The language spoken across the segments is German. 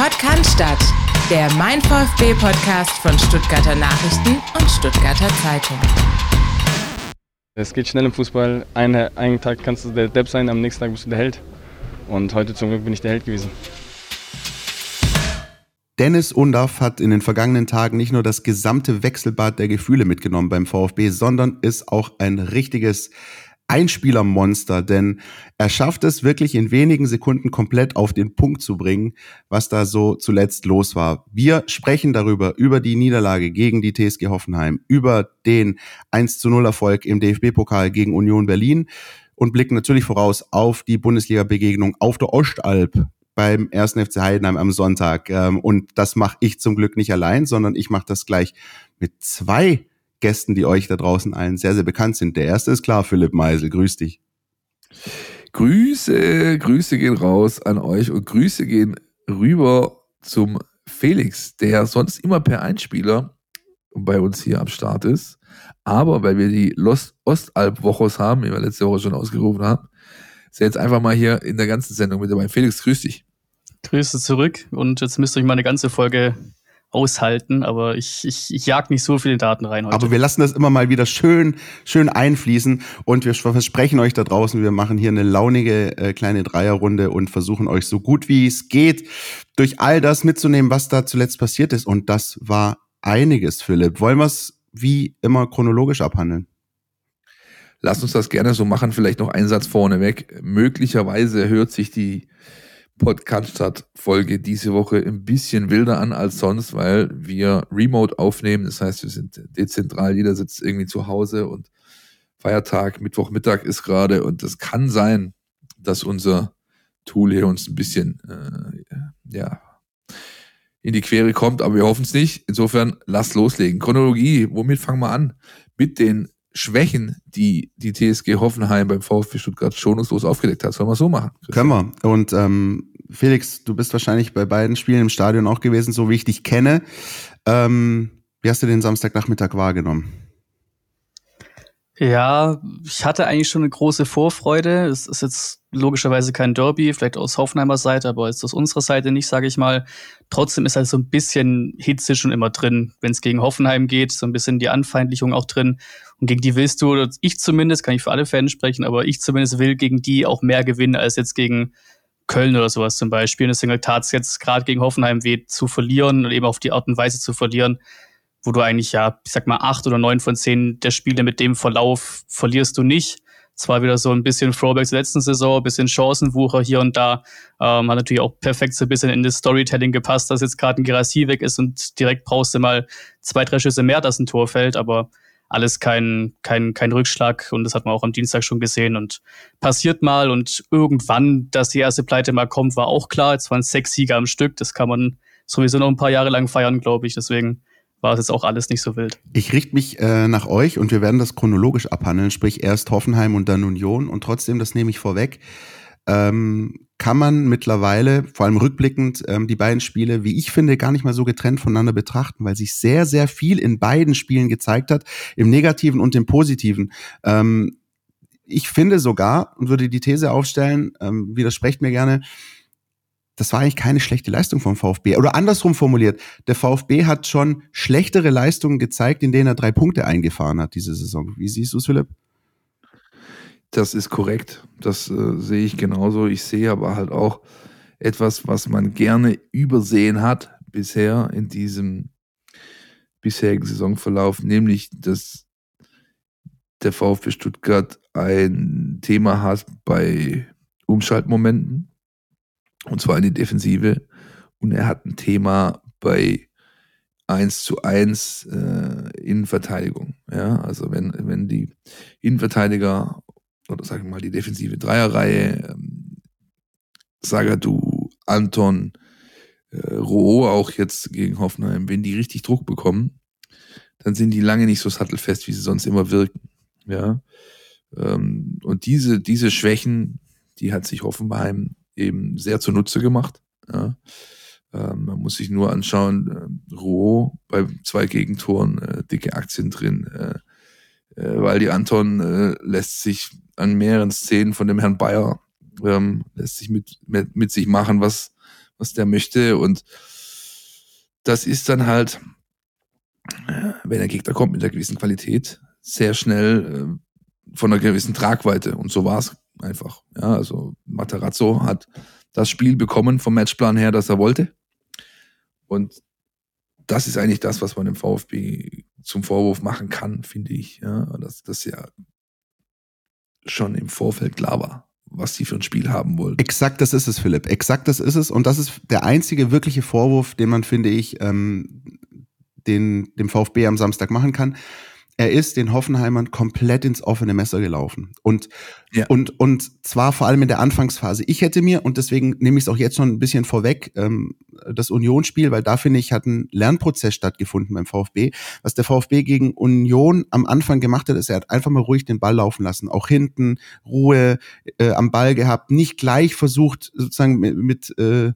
Podcast, der Mein VfB Podcast von Stuttgarter Nachrichten und Stuttgarter Zeitung. Es geht schnell im Fußball. Einen, einen Tag kannst du der Depp sein, am nächsten Tag bist du der Held. Und heute zum Glück bin ich der Held gewesen. Dennis Undaff hat in den vergangenen Tagen nicht nur das gesamte Wechselbad der Gefühle mitgenommen beim VfB, sondern ist auch ein richtiges Einspielermonster, denn er schafft es wirklich in wenigen Sekunden komplett auf den Punkt zu bringen, was da so zuletzt los war. Wir sprechen darüber, über die Niederlage gegen die TSG Hoffenheim, über den 1 zu 0 Erfolg im DFB-Pokal gegen Union Berlin und blicken natürlich voraus auf die Bundesliga-Begegnung auf der Ostalb beim ersten FC Heidenheim am Sonntag. Ähm, und das mache ich zum Glück nicht allein, sondern ich mache das gleich mit zwei Gästen, die euch da draußen allen sehr, sehr bekannt sind. Der erste ist klar, Philipp Meisel. Grüß dich. Grüße, Grüße gehen raus an euch und Grüße gehen rüber zum Felix, der sonst immer per Einspieler bei uns hier am Start ist. Aber weil wir die Lost Ostalb-Wochos haben, wie wir letzte Woche schon ausgerufen haben, ist er jetzt einfach mal hier in der ganzen Sendung mit dabei. Felix, grüß dich. Grüße zurück und jetzt müsst ihr euch mal eine ganze Folge aushalten, aber ich, ich, ich jag nicht so viele Daten rein heute. Aber wir lassen das immer mal wieder schön, schön einfließen und wir versprechen euch da draußen, wir machen hier eine launige äh, kleine Dreierrunde und versuchen euch so gut wie es geht durch all das mitzunehmen, was da zuletzt passiert ist. Und das war einiges, Philipp. Wollen wir es wie immer chronologisch abhandeln? Lass uns das gerne so machen. Vielleicht noch ein Satz vorneweg. Möglicherweise hört sich die Podcast-Folge diese Woche ein bisschen wilder an als sonst, weil wir remote aufnehmen. Das heißt, wir sind dezentral, jeder sitzt irgendwie zu Hause und Feiertag, Mittwochmittag ist gerade und das kann sein, dass unser Tool hier uns ein bisschen äh, ja, in die Quere kommt, aber wir hoffen es nicht. Insofern lasst loslegen. Chronologie, womit fangen wir an? Mit den Schwächen, die die TSG Hoffenheim beim VfB Stuttgart schonungslos aufgedeckt hat. Sollen wir so machen? Christian? Können wir. Und ähm, Felix, du bist wahrscheinlich bei beiden Spielen im Stadion auch gewesen, so wie ich dich kenne. Ähm, wie hast du den Samstagnachmittag wahrgenommen? Ja, ich hatte eigentlich schon eine große Vorfreude. Es ist jetzt logischerweise kein Derby, vielleicht aus Hoffenheimer Seite, aber jetzt aus unserer Seite nicht, sage ich mal. Trotzdem ist halt so ein bisschen Hitze schon immer drin, wenn es gegen Hoffenheim geht, so ein bisschen die Anfeindlichung auch drin. Und gegen die willst du, ich zumindest, kann ich für alle Fans sprechen, aber ich zumindest will gegen die auch mehr gewinnen als jetzt gegen Köln oder sowas zum Beispiel. Und deswegen tat es jetzt gerade gegen Hoffenheim weh zu verlieren und eben auf die Art und Weise zu verlieren, wo du eigentlich ja, ich sag mal, acht oder neun von zehn der Spiele mit dem Verlauf verlierst du nicht. Es war wieder so ein bisschen Throwback zur letzten Saison, ein bisschen Chancenwucher hier und da. Ähm, hat natürlich auch perfekt so ein bisschen in das Storytelling gepasst, dass jetzt gerade ein Gerassi weg ist und direkt brauchst du mal zwei, drei Schüsse mehr, dass ein Tor fällt. Aber alles kein, kein, kein Rückschlag. Und das hat man auch am Dienstag schon gesehen. Und passiert mal. Und irgendwann, dass die erste Pleite mal kommt, war auch klar. Jetzt waren sechs Sieger am Stück, das kann man sowieso noch ein paar Jahre lang feiern, glaube ich. Deswegen war es jetzt auch alles nicht so wild. Ich richte mich äh, nach euch. Und wir werden das chronologisch abhandeln, sprich erst Hoffenheim und dann Union. Und trotzdem, das nehme ich vorweg, ähm, kann man mittlerweile, vor allem rückblickend, ähm, die beiden Spiele, wie ich finde, gar nicht mal so getrennt voneinander betrachten, weil sich sehr, sehr viel in beiden Spielen gezeigt hat, im Negativen und im Positiven. Ähm, ich finde sogar und würde die These aufstellen, ähm, widersprecht mir gerne, das war eigentlich keine schlechte Leistung vom VfB. Oder andersrum formuliert, der VfB hat schon schlechtere Leistungen gezeigt, in denen er drei Punkte eingefahren hat diese Saison. Wie siehst du es, Philipp? Das ist korrekt. Das äh, sehe ich genauso. Ich sehe aber halt auch etwas, was man gerne übersehen hat bisher in diesem bisherigen Saisonverlauf, nämlich dass der VfB Stuttgart ein Thema hat bei Umschaltmomenten und zwar in die Defensive und er hat ein Thema bei 1 zu 1 äh, Innenverteidigung. Ja, also wenn, wenn die Innenverteidiger oder sagen wir mal die defensive Dreierreihe, ähm, Sagadu, Anton, äh, Roh auch jetzt gegen Hoffenheim, wenn die richtig Druck bekommen, dann sind die lange nicht so sattelfest, wie sie sonst immer wirken. Ja. Ähm, und diese, diese Schwächen, die hat sich Hoffenheim eben sehr zunutze gemacht. Ja. Ähm, man muss sich nur anschauen, äh, Roh bei zwei Gegentoren, äh, dicke Aktien drin, äh, weil die Anton äh, lässt sich an mehreren Szenen von dem Herrn Bayer ähm, lässt sich mit, mit, mit sich machen, was, was der möchte. Und das ist dann halt, äh, wenn der Gegner kommt mit einer gewissen Qualität, sehr schnell äh, von einer gewissen Tragweite. Und so war es einfach. Ja, also Materazzo hat das Spiel bekommen vom Matchplan her, das er wollte. Und das ist eigentlich das, was man dem VfB zum Vorwurf machen kann, finde ich. Ja, dass das ja schon im Vorfeld klar war, was sie für ein Spiel haben wollen. Exakt das ist es, Philipp. Exakt das ist es. Und das ist der einzige wirkliche Vorwurf, den man, finde ich, ähm, den, dem VfB am Samstag machen kann er ist den Hoffenheimern komplett ins offene Messer gelaufen. Und, ja. und, und zwar vor allem in der Anfangsphase. Ich hätte mir, und deswegen nehme ich es auch jetzt schon ein bisschen vorweg, ähm, das Unionsspiel, weil da finde ich, hat ein Lernprozess stattgefunden beim VfB. Was der VfB gegen Union am Anfang gemacht hat, ist, er hat einfach mal ruhig den Ball laufen lassen. Auch hinten Ruhe äh, am Ball gehabt, nicht gleich versucht, sozusagen mit, mit äh,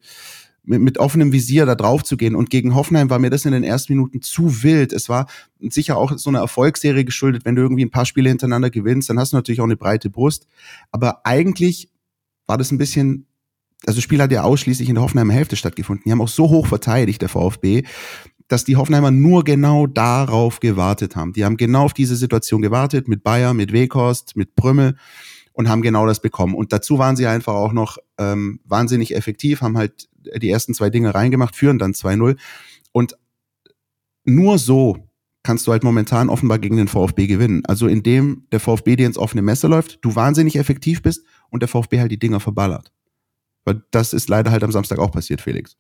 mit, mit offenem Visier da drauf zu gehen. Und gegen Hoffenheim war mir das in den ersten Minuten zu wild. Es war sicher auch so eine Erfolgsserie geschuldet. Wenn du irgendwie ein paar Spiele hintereinander gewinnst, dann hast du natürlich auch eine breite Brust. Aber eigentlich war das ein bisschen, also das Spiel hat ja ausschließlich in der Hoffenheimer Hälfte stattgefunden. Die haben auch so hoch verteidigt, der VfB, dass die Hoffenheimer nur genau darauf gewartet haben. Die haben genau auf diese Situation gewartet, mit Bayer, mit Weghorst, mit Brümmel und haben genau das bekommen. Und dazu waren sie einfach auch noch ähm, wahnsinnig effektiv, haben halt die ersten zwei Dinge reingemacht, führen dann 2-0. Und nur so kannst du halt momentan offenbar gegen den VfB gewinnen. Also indem der VfB dir ins offene Messer läuft, du wahnsinnig effektiv bist und der VfB halt die Dinger verballert. Weil das ist leider halt am Samstag auch passiert, Felix.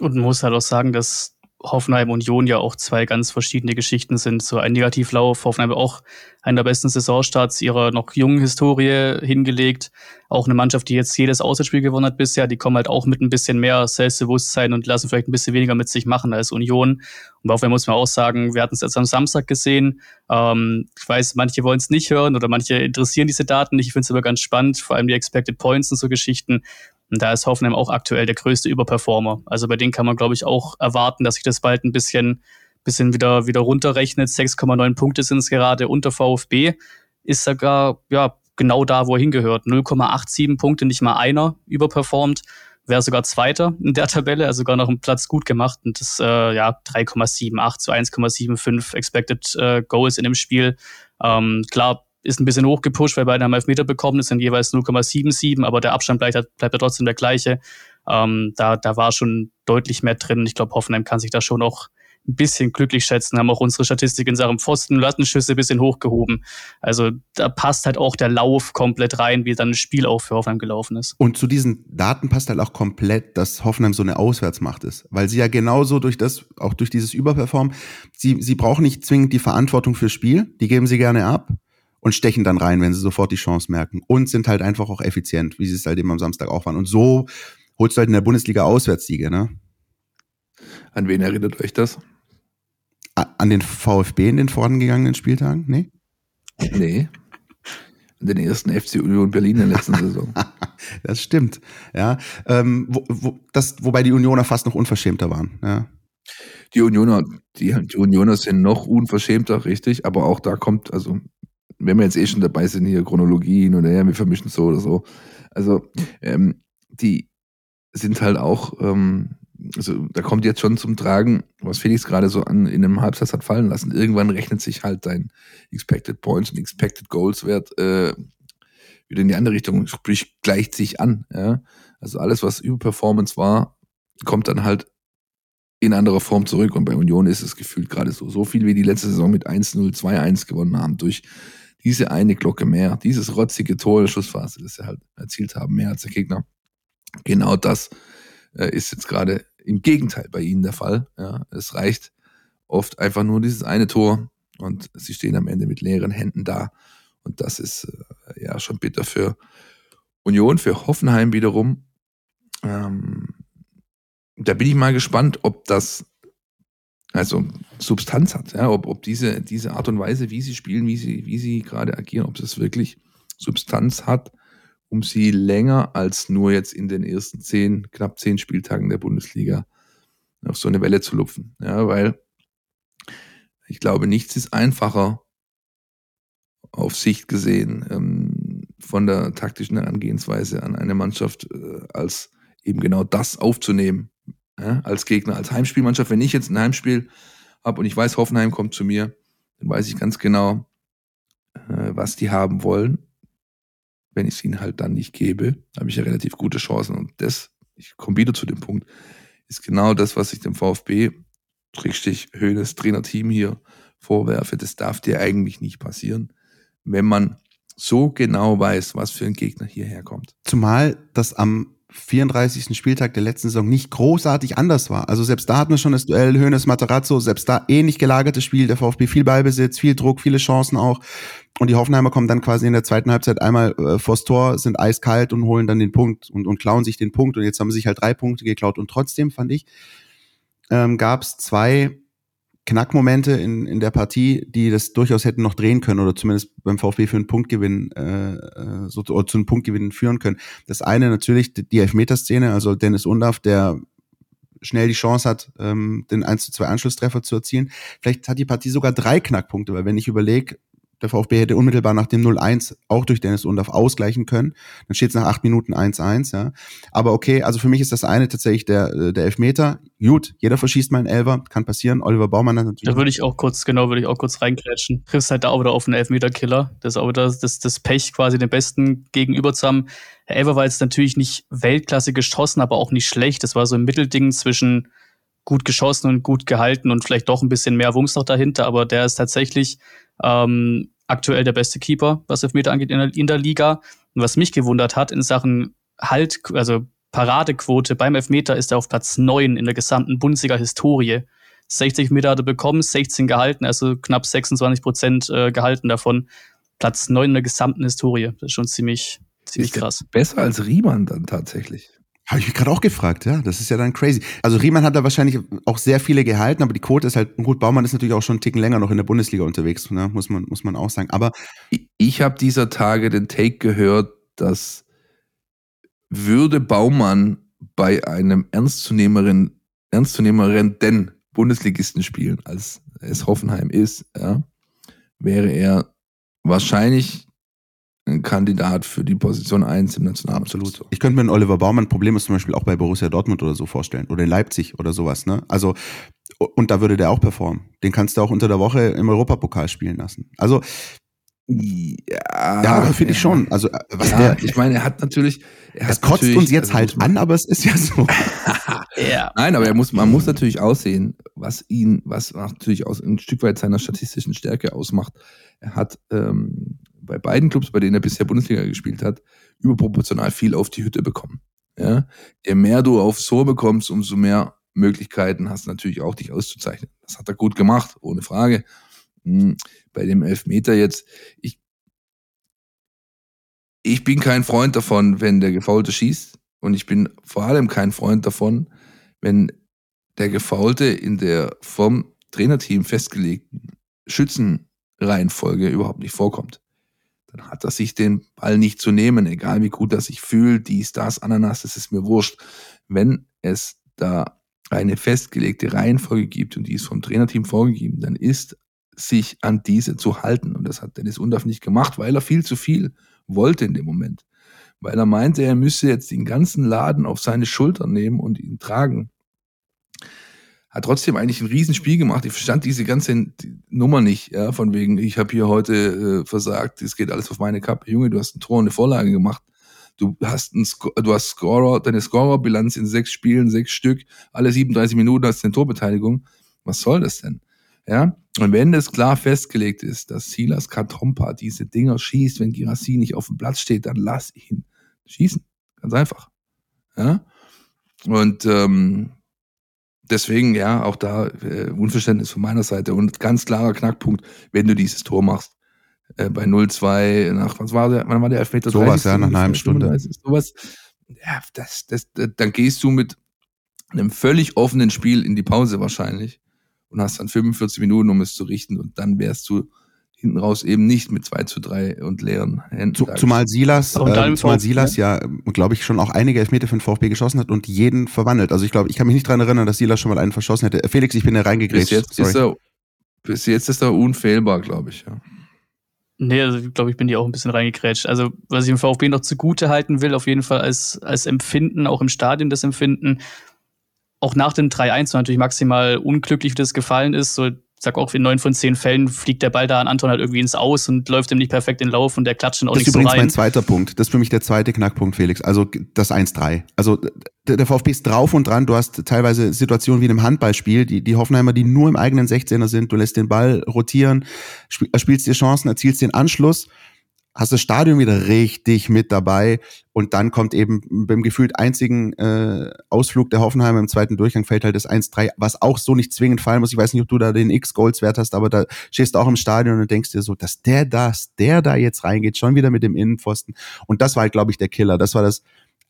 Und man muss halt auch sagen, dass Hoffenheim Union ja auch zwei ganz verschiedene Geschichten sind. So ein Negativlauf, Hoffenheim auch einen der besten Saisonstarts ihrer noch jungen Historie hingelegt. Auch eine Mannschaft, die jetzt jedes Auswärtsspiel gewonnen hat bisher, die kommen halt auch mit ein bisschen mehr Selbstbewusstsein und lassen vielleicht ein bisschen weniger mit sich machen als Union. Und Hoffenheim muss man auch sagen, wir hatten es jetzt am Samstag gesehen. Ähm, ich weiß, manche wollen es nicht hören oder manche interessieren diese Daten nicht. Ich finde es aber ganz spannend, vor allem die Expected Points und so Geschichten. Und da ist Hoffenheim auch aktuell der größte Überperformer. Also bei denen kann man, glaube ich, auch erwarten, dass sich das bald ein bisschen, bisschen wieder, wieder runterrechnet. 6,9 Punkte sind es gerade unter VfB. Ist sogar, ja, genau da, wo er hingehört. 0,87 Punkte, nicht mal einer überperformt. Wäre sogar Zweiter in der Tabelle, also sogar noch einen Platz gut gemacht. Und das, äh, ja, 3,78 zu 1,75 Expected äh, Goals in dem Spiel. Ähm, klar, ist ein bisschen hochgepusht, weil beide haben Elfmeter bekommen, das sind jeweils 0,77, aber der Abstand bleibt, bleibt ja trotzdem der gleiche. Ähm, da, da war schon deutlich mehr drin. Ich glaube, Hoffenheim kann sich da schon auch ein bisschen glücklich schätzen, haben auch unsere Statistik in Sachen Pfosten, Lattenschüsse ein bisschen hochgehoben. Also da passt halt auch der Lauf komplett rein, wie dann das Spiel auch für Hoffenheim gelaufen ist. Und zu diesen Daten passt halt auch komplett, dass Hoffenheim so eine Auswärtsmacht ist, weil sie ja genauso durch das, auch durch dieses Überperform, sie, sie brauchen nicht zwingend die Verantwortung fürs Spiel, die geben sie gerne ab und stechen dann rein, wenn sie sofort die Chance merken und sind halt einfach auch effizient, wie sie es halt eben am Samstag auch waren. Und so holst du halt in der Bundesliga Auswärtssiege, ne? An wen erinnert euch das? An den VfB in den vorangegangenen Spieltagen? Nee? Nee. An den ersten FC Union Berlin in der letzten Saison. das stimmt. Ja. Ähm, wo, wo, das, wobei die Unioner fast noch unverschämter waren. Ja. Die Unioner, die, die Unioner sind noch unverschämter, richtig, aber auch da kommt, also wenn wir jetzt eh schon dabei sind, hier Chronologien oder ja, wir vermischen so oder so. Also, ähm, die sind halt auch, ähm, also da kommt jetzt schon zum Tragen, was Felix gerade so an, in einem Halbsatz hat fallen lassen. Irgendwann rechnet sich halt dein Expected Points und Expected Goals Wert äh, wieder in die andere Richtung, sprich gleicht sich an. Ja? Also alles, was Überperformance war, kommt dann halt in anderer Form zurück. Und bei Union ist es gefühlt gerade so. So viel wie die letzte Saison mit 1-0, 2-1 gewonnen haben durch diese eine Glocke mehr, dieses rotzige Tor der Schlussphase, das sie halt erzielt haben, mehr als der Gegner. Genau das äh, ist jetzt gerade im Gegenteil bei ihnen der Fall. Ja. Es reicht oft einfach nur dieses eine Tor und sie stehen am Ende mit leeren Händen da. Und das ist äh, ja schon bitter für Union, für Hoffenheim wiederum. Ähm, da bin ich mal gespannt, ob das also Substanz hat, ja, ob, ob diese, diese Art und Weise, wie sie spielen, wie sie, wie sie gerade agieren, ob das wirklich Substanz hat, um sie länger als nur jetzt in den ersten zehn, knapp zehn Spieltagen der Bundesliga auf so eine Welle zu lupfen. Ja, weil ich glaube, nichts ist einfacher auf Sicht gesehen ähm, von der taktischen Herangehensweise an eine Mannschaft, äh, als eben genau das aufzunehmen ja, als Gegner, als Heimspielmannschaft. Wenn ich jetzt ein Heimspiel habe und ich weiß, Hoffenheim kommt zu mir, dann weiß ich ganz genau, äh, was die haben wollen. Wenn ich es ihnen halt dann nicht gebe, habe ich ja relativ gute Chancen. Und das, ich komme wieder zu dem Punkt, ist genau das, was ich dem VfB, Schrägstich Höhnes Trainerteam hier vorwerfe. Das darf dir eigentlich nicht passieren, wenn man so genau weiß, was für ein Gegner hierher kommt. Zumal das am 34. Spieltag der letzten Saison nicht großartig anders war. Also selbst da hatten wir schon das Duell Hönes Materazzo, selbst da ähnlich gelagertes Spiel, der VfB viel Ballbesitz, viel Druck, viele Chancen auch. Und die Hoffenheimer kommen dann quasi in der zweiten Halbzeit einmal äh, vors Tor, sind eiskalt und holen dann den Punkt und, und klauen sich den Punkt. Und jetzt haben sie sich halt drei Punkte geklaut. Und trotzdem fand ich, ähm, gab es zwei Knackmomente in, in der Partie, die das durchaus hätten noch drehen können oder zumindest beim VfB für einen Punktgewinn äh, äh, so, oder zu einem Punktgewinn führen können. Das eine natürlich die Elfmeterszene, also Dennis Undaff, der schnell die Chance hat, ähm, den 1 zu 2 Anschlusstreffer zu erzielen. Vielleicht hat die Partie sogar drei Knackpunkte, weil wenn ich überlege, der VfB hätte unmittelbar nach dem 0-1 auch durch Dennis Undorf ausgleichen können. Dann steht es nach acht Minuten 1-1, ja. Aber okay, also für mich ist das eine tatsächlich der, äh, der Elfmeter. Gut, jeder verschießt mal einen Elfer, kann passieren. Oliver Baumann hat natürlich. Da würde ich auch kurz, genau, würde ich auch kurz reinkrätschen. Triffst halt da auch wieder auf einen Elfmeter-Killer. Das ist auch wieder das, das Pech, quasi den Besten gegenüber zu haben. Herr Elfer war jetzt natürlich nicht Weltklasse geschossen, aber auch nicht schlecht. Das war so ein Mittelding zwischen gut geschossen und gut gehalten und vielleicht doch ein bisschen mehr Wumms noch dahinter, aber der ist tatsächlich ähm, aktuell der beste Keeper, was Elfmeter angeht in der, in der Liga. Und was mich gewundert hat in Sachen Halt, also Paradequote beim Elfmeter ist er auf Platz 9 in der gesamten Bundesliga-Historie. 60 Meter hat er bekommen, 16 gehalten, also knapp 26 Prozent äh, gehalten davon. Platz 9 in der gesamten Historie. Das ist schon ziemlich, ziemlich krass. Besser als Riemann dann tatsächlich. Habe ich mich gerade auch gefragt, ja. Das ist ja dann crazy. Also Riemann hat da wahrscheinlich auch sehr viele gehalten, aber die Quote ist halt, gut, Baumann ist natürlich auch schon einen Ticken länger noch in der Bundesliga unterwegs, ne? muss, man, muss man auch sagen. Aber ich, ich habe dieser Tage den Take gehört, dass würde Baumann bei einem ernstzunehmeren, ernstzunehmeren Bundesligisten spielen, als es Hoffenheim ist, ja, wäre er wahrscheinlich ein Kandidat für die Position 1 im Nationalen. Absolut. Ich könnte mir einen Oliver Baumann Problem zum Beispiel auch bei Borussia Dortmund oder so vorstellen. Oder in Leipzig oder sowas, ne? Also, und da würde der auch performen. Den kannst du auch unter der Woche im Europapokal spielen lassen. Also, ja, ja finde ich schon. Also, was ja, der, ich meine, er hat natürlich. Er es kotzt uns jetzt also halt an, aber es ist ja so. ja. Nein, aber er muss, man muss natürlich aussehen, was ihn, was natürlich aus, ein Stück weit seiner statistischen Stärke ausmacht. Er hat ähm, bei beiden Clubs, bei denen er bisher Bundesliga gespielt hat, überproportional viel auf die Hütte bekommen. Ja? Je mehr du aufs Tor bekommst, umso mehr Möglichkeiten hast du natürlich auch, dich auszuzeichnen. Das hat er gut gemacht, ohne Frage. Hm, bei dem Elfmeter jetzt, ich, ich bin kein Freund davon, wenn der Gefaulte schießt. Und ich bin vor allem kein Freund davon, wenn der Gefaulte in der vom Trainerteam festgelegten Schützenreihenfolge überhaupt nicht vorkommt hat er sich den Ball nicht zu nehmen, egal wie gut er sich fühlt, dies, das, Ananas, das ist mir wurscht. Wenn es da eine festgelegte Reihenfolge gibt und die ist vom Trainerteam vorgegeben, dann ist sich an diese zu halten. Und das hat Dennis Undaff nicht gemacht, weil er viel zu viel wollte in dem Moment. Weil er meinte, er müsse jetzt den ganzen Laden auf seine Schultern nehmen und ihn tragen hat trotzdem eigentlich ein Riesenspiel gemacht. Ich verstand diese ganze Nummer nicht, ja, von wegen, ich habe hier heute äh, versagt, es geht alles auf meine Kappe. Junge, du hast ein Tor und eine Vorlage gemacht. Du hast ein du hast Scorer, deine Scorerbilanz in sechs Spielen, sechs Stück, alle 37 Minuten hast du eine Torbeteiligung. Was soll das denn? Ja, und wenn es klar festgelegt ist, dass Silas Katompa diese Dinger schießt, wenn Girassi nicht auf dem Platz steht, dann lass ihn schießen. Ganz einfach. Ja. Und ähm, deswegen, ja, auch da äh, Unverständnis von meiner Seite und ganz klarer Knackpunkt, wenn du dieses Tor machst. Äh, bei 0-2, nach, was war der, wann war der Elfmeter? Sowas, ja, nach einer halben Stunde. Sowas, ja, das, das, dann gehst du mit einem völlig offenen Spiel in die Pause wahrscheinlich und hast dann 45 Minuten, um es zu richten und dann wärst du hinten raus eben nicht mit 2 zu 3 und leeren Händen. Zu, zumal Silas, äh, zumal Silas ja, glaube ich, schon auch einige Elfmeter für den VfB geschossen hat und jeden verwandelt. Also ich glaube, ich kann mich nicht dran erinnern, dass Silas schon mal einen verschossen hätte. Felix, ich bin da reingegrätscht. Bis jetzt, ist er, bis jetzt ist er unfehlbar, glaube ich, ja. Nee, also ich glaube, ich bin die auch ein bisschen reingekrätscht. Also, was ich dem VfB noch zugute halten will, auf jeden Fall als, als Empfinden, auch im Stadion das Empfinden, auch nach dem 3-1 natürlich maximal unglücklich, wie das gefallen ist. So, sag auch, in neun von zehn Fällen fliegt der Ball da an Anton halt irgendwie ins Aus und läuft ihm nicht perfekt in den Lauf und der klatscht dann auch das nicht so rein. Das ist übrigens mein zweiter Punkt. Das ist für mich der zweite Knackpunkt, Felix. Also das 1-3. Also der VfB ist drauf und dran. Du hast teilweise Situationen wie in einem Handballspiel, die, die Hoffenheimer, die nur im eigenen 16er sind. Du lässt den Ball rotieren, spielst dir Chancen, erzielst den Anschluss hast das Stadion wieder richtig mit dabei und dann kommt eben beim gefühlt einzigen äh, Ausflug der Hoffenheimer im zweiten Durchgang fällt halt das 1-3, was auch so nicht zwingend fallen muss. Ich weiß nicht, ob du da den X-Goals-Wert hast, aber da stehst du auch im Stadion und denkst dir so, dass der das, der da jetzt reingeht, schon wieder mit dem Innenpfosten. Und das war halt, glaube ich, der Killer. Das war das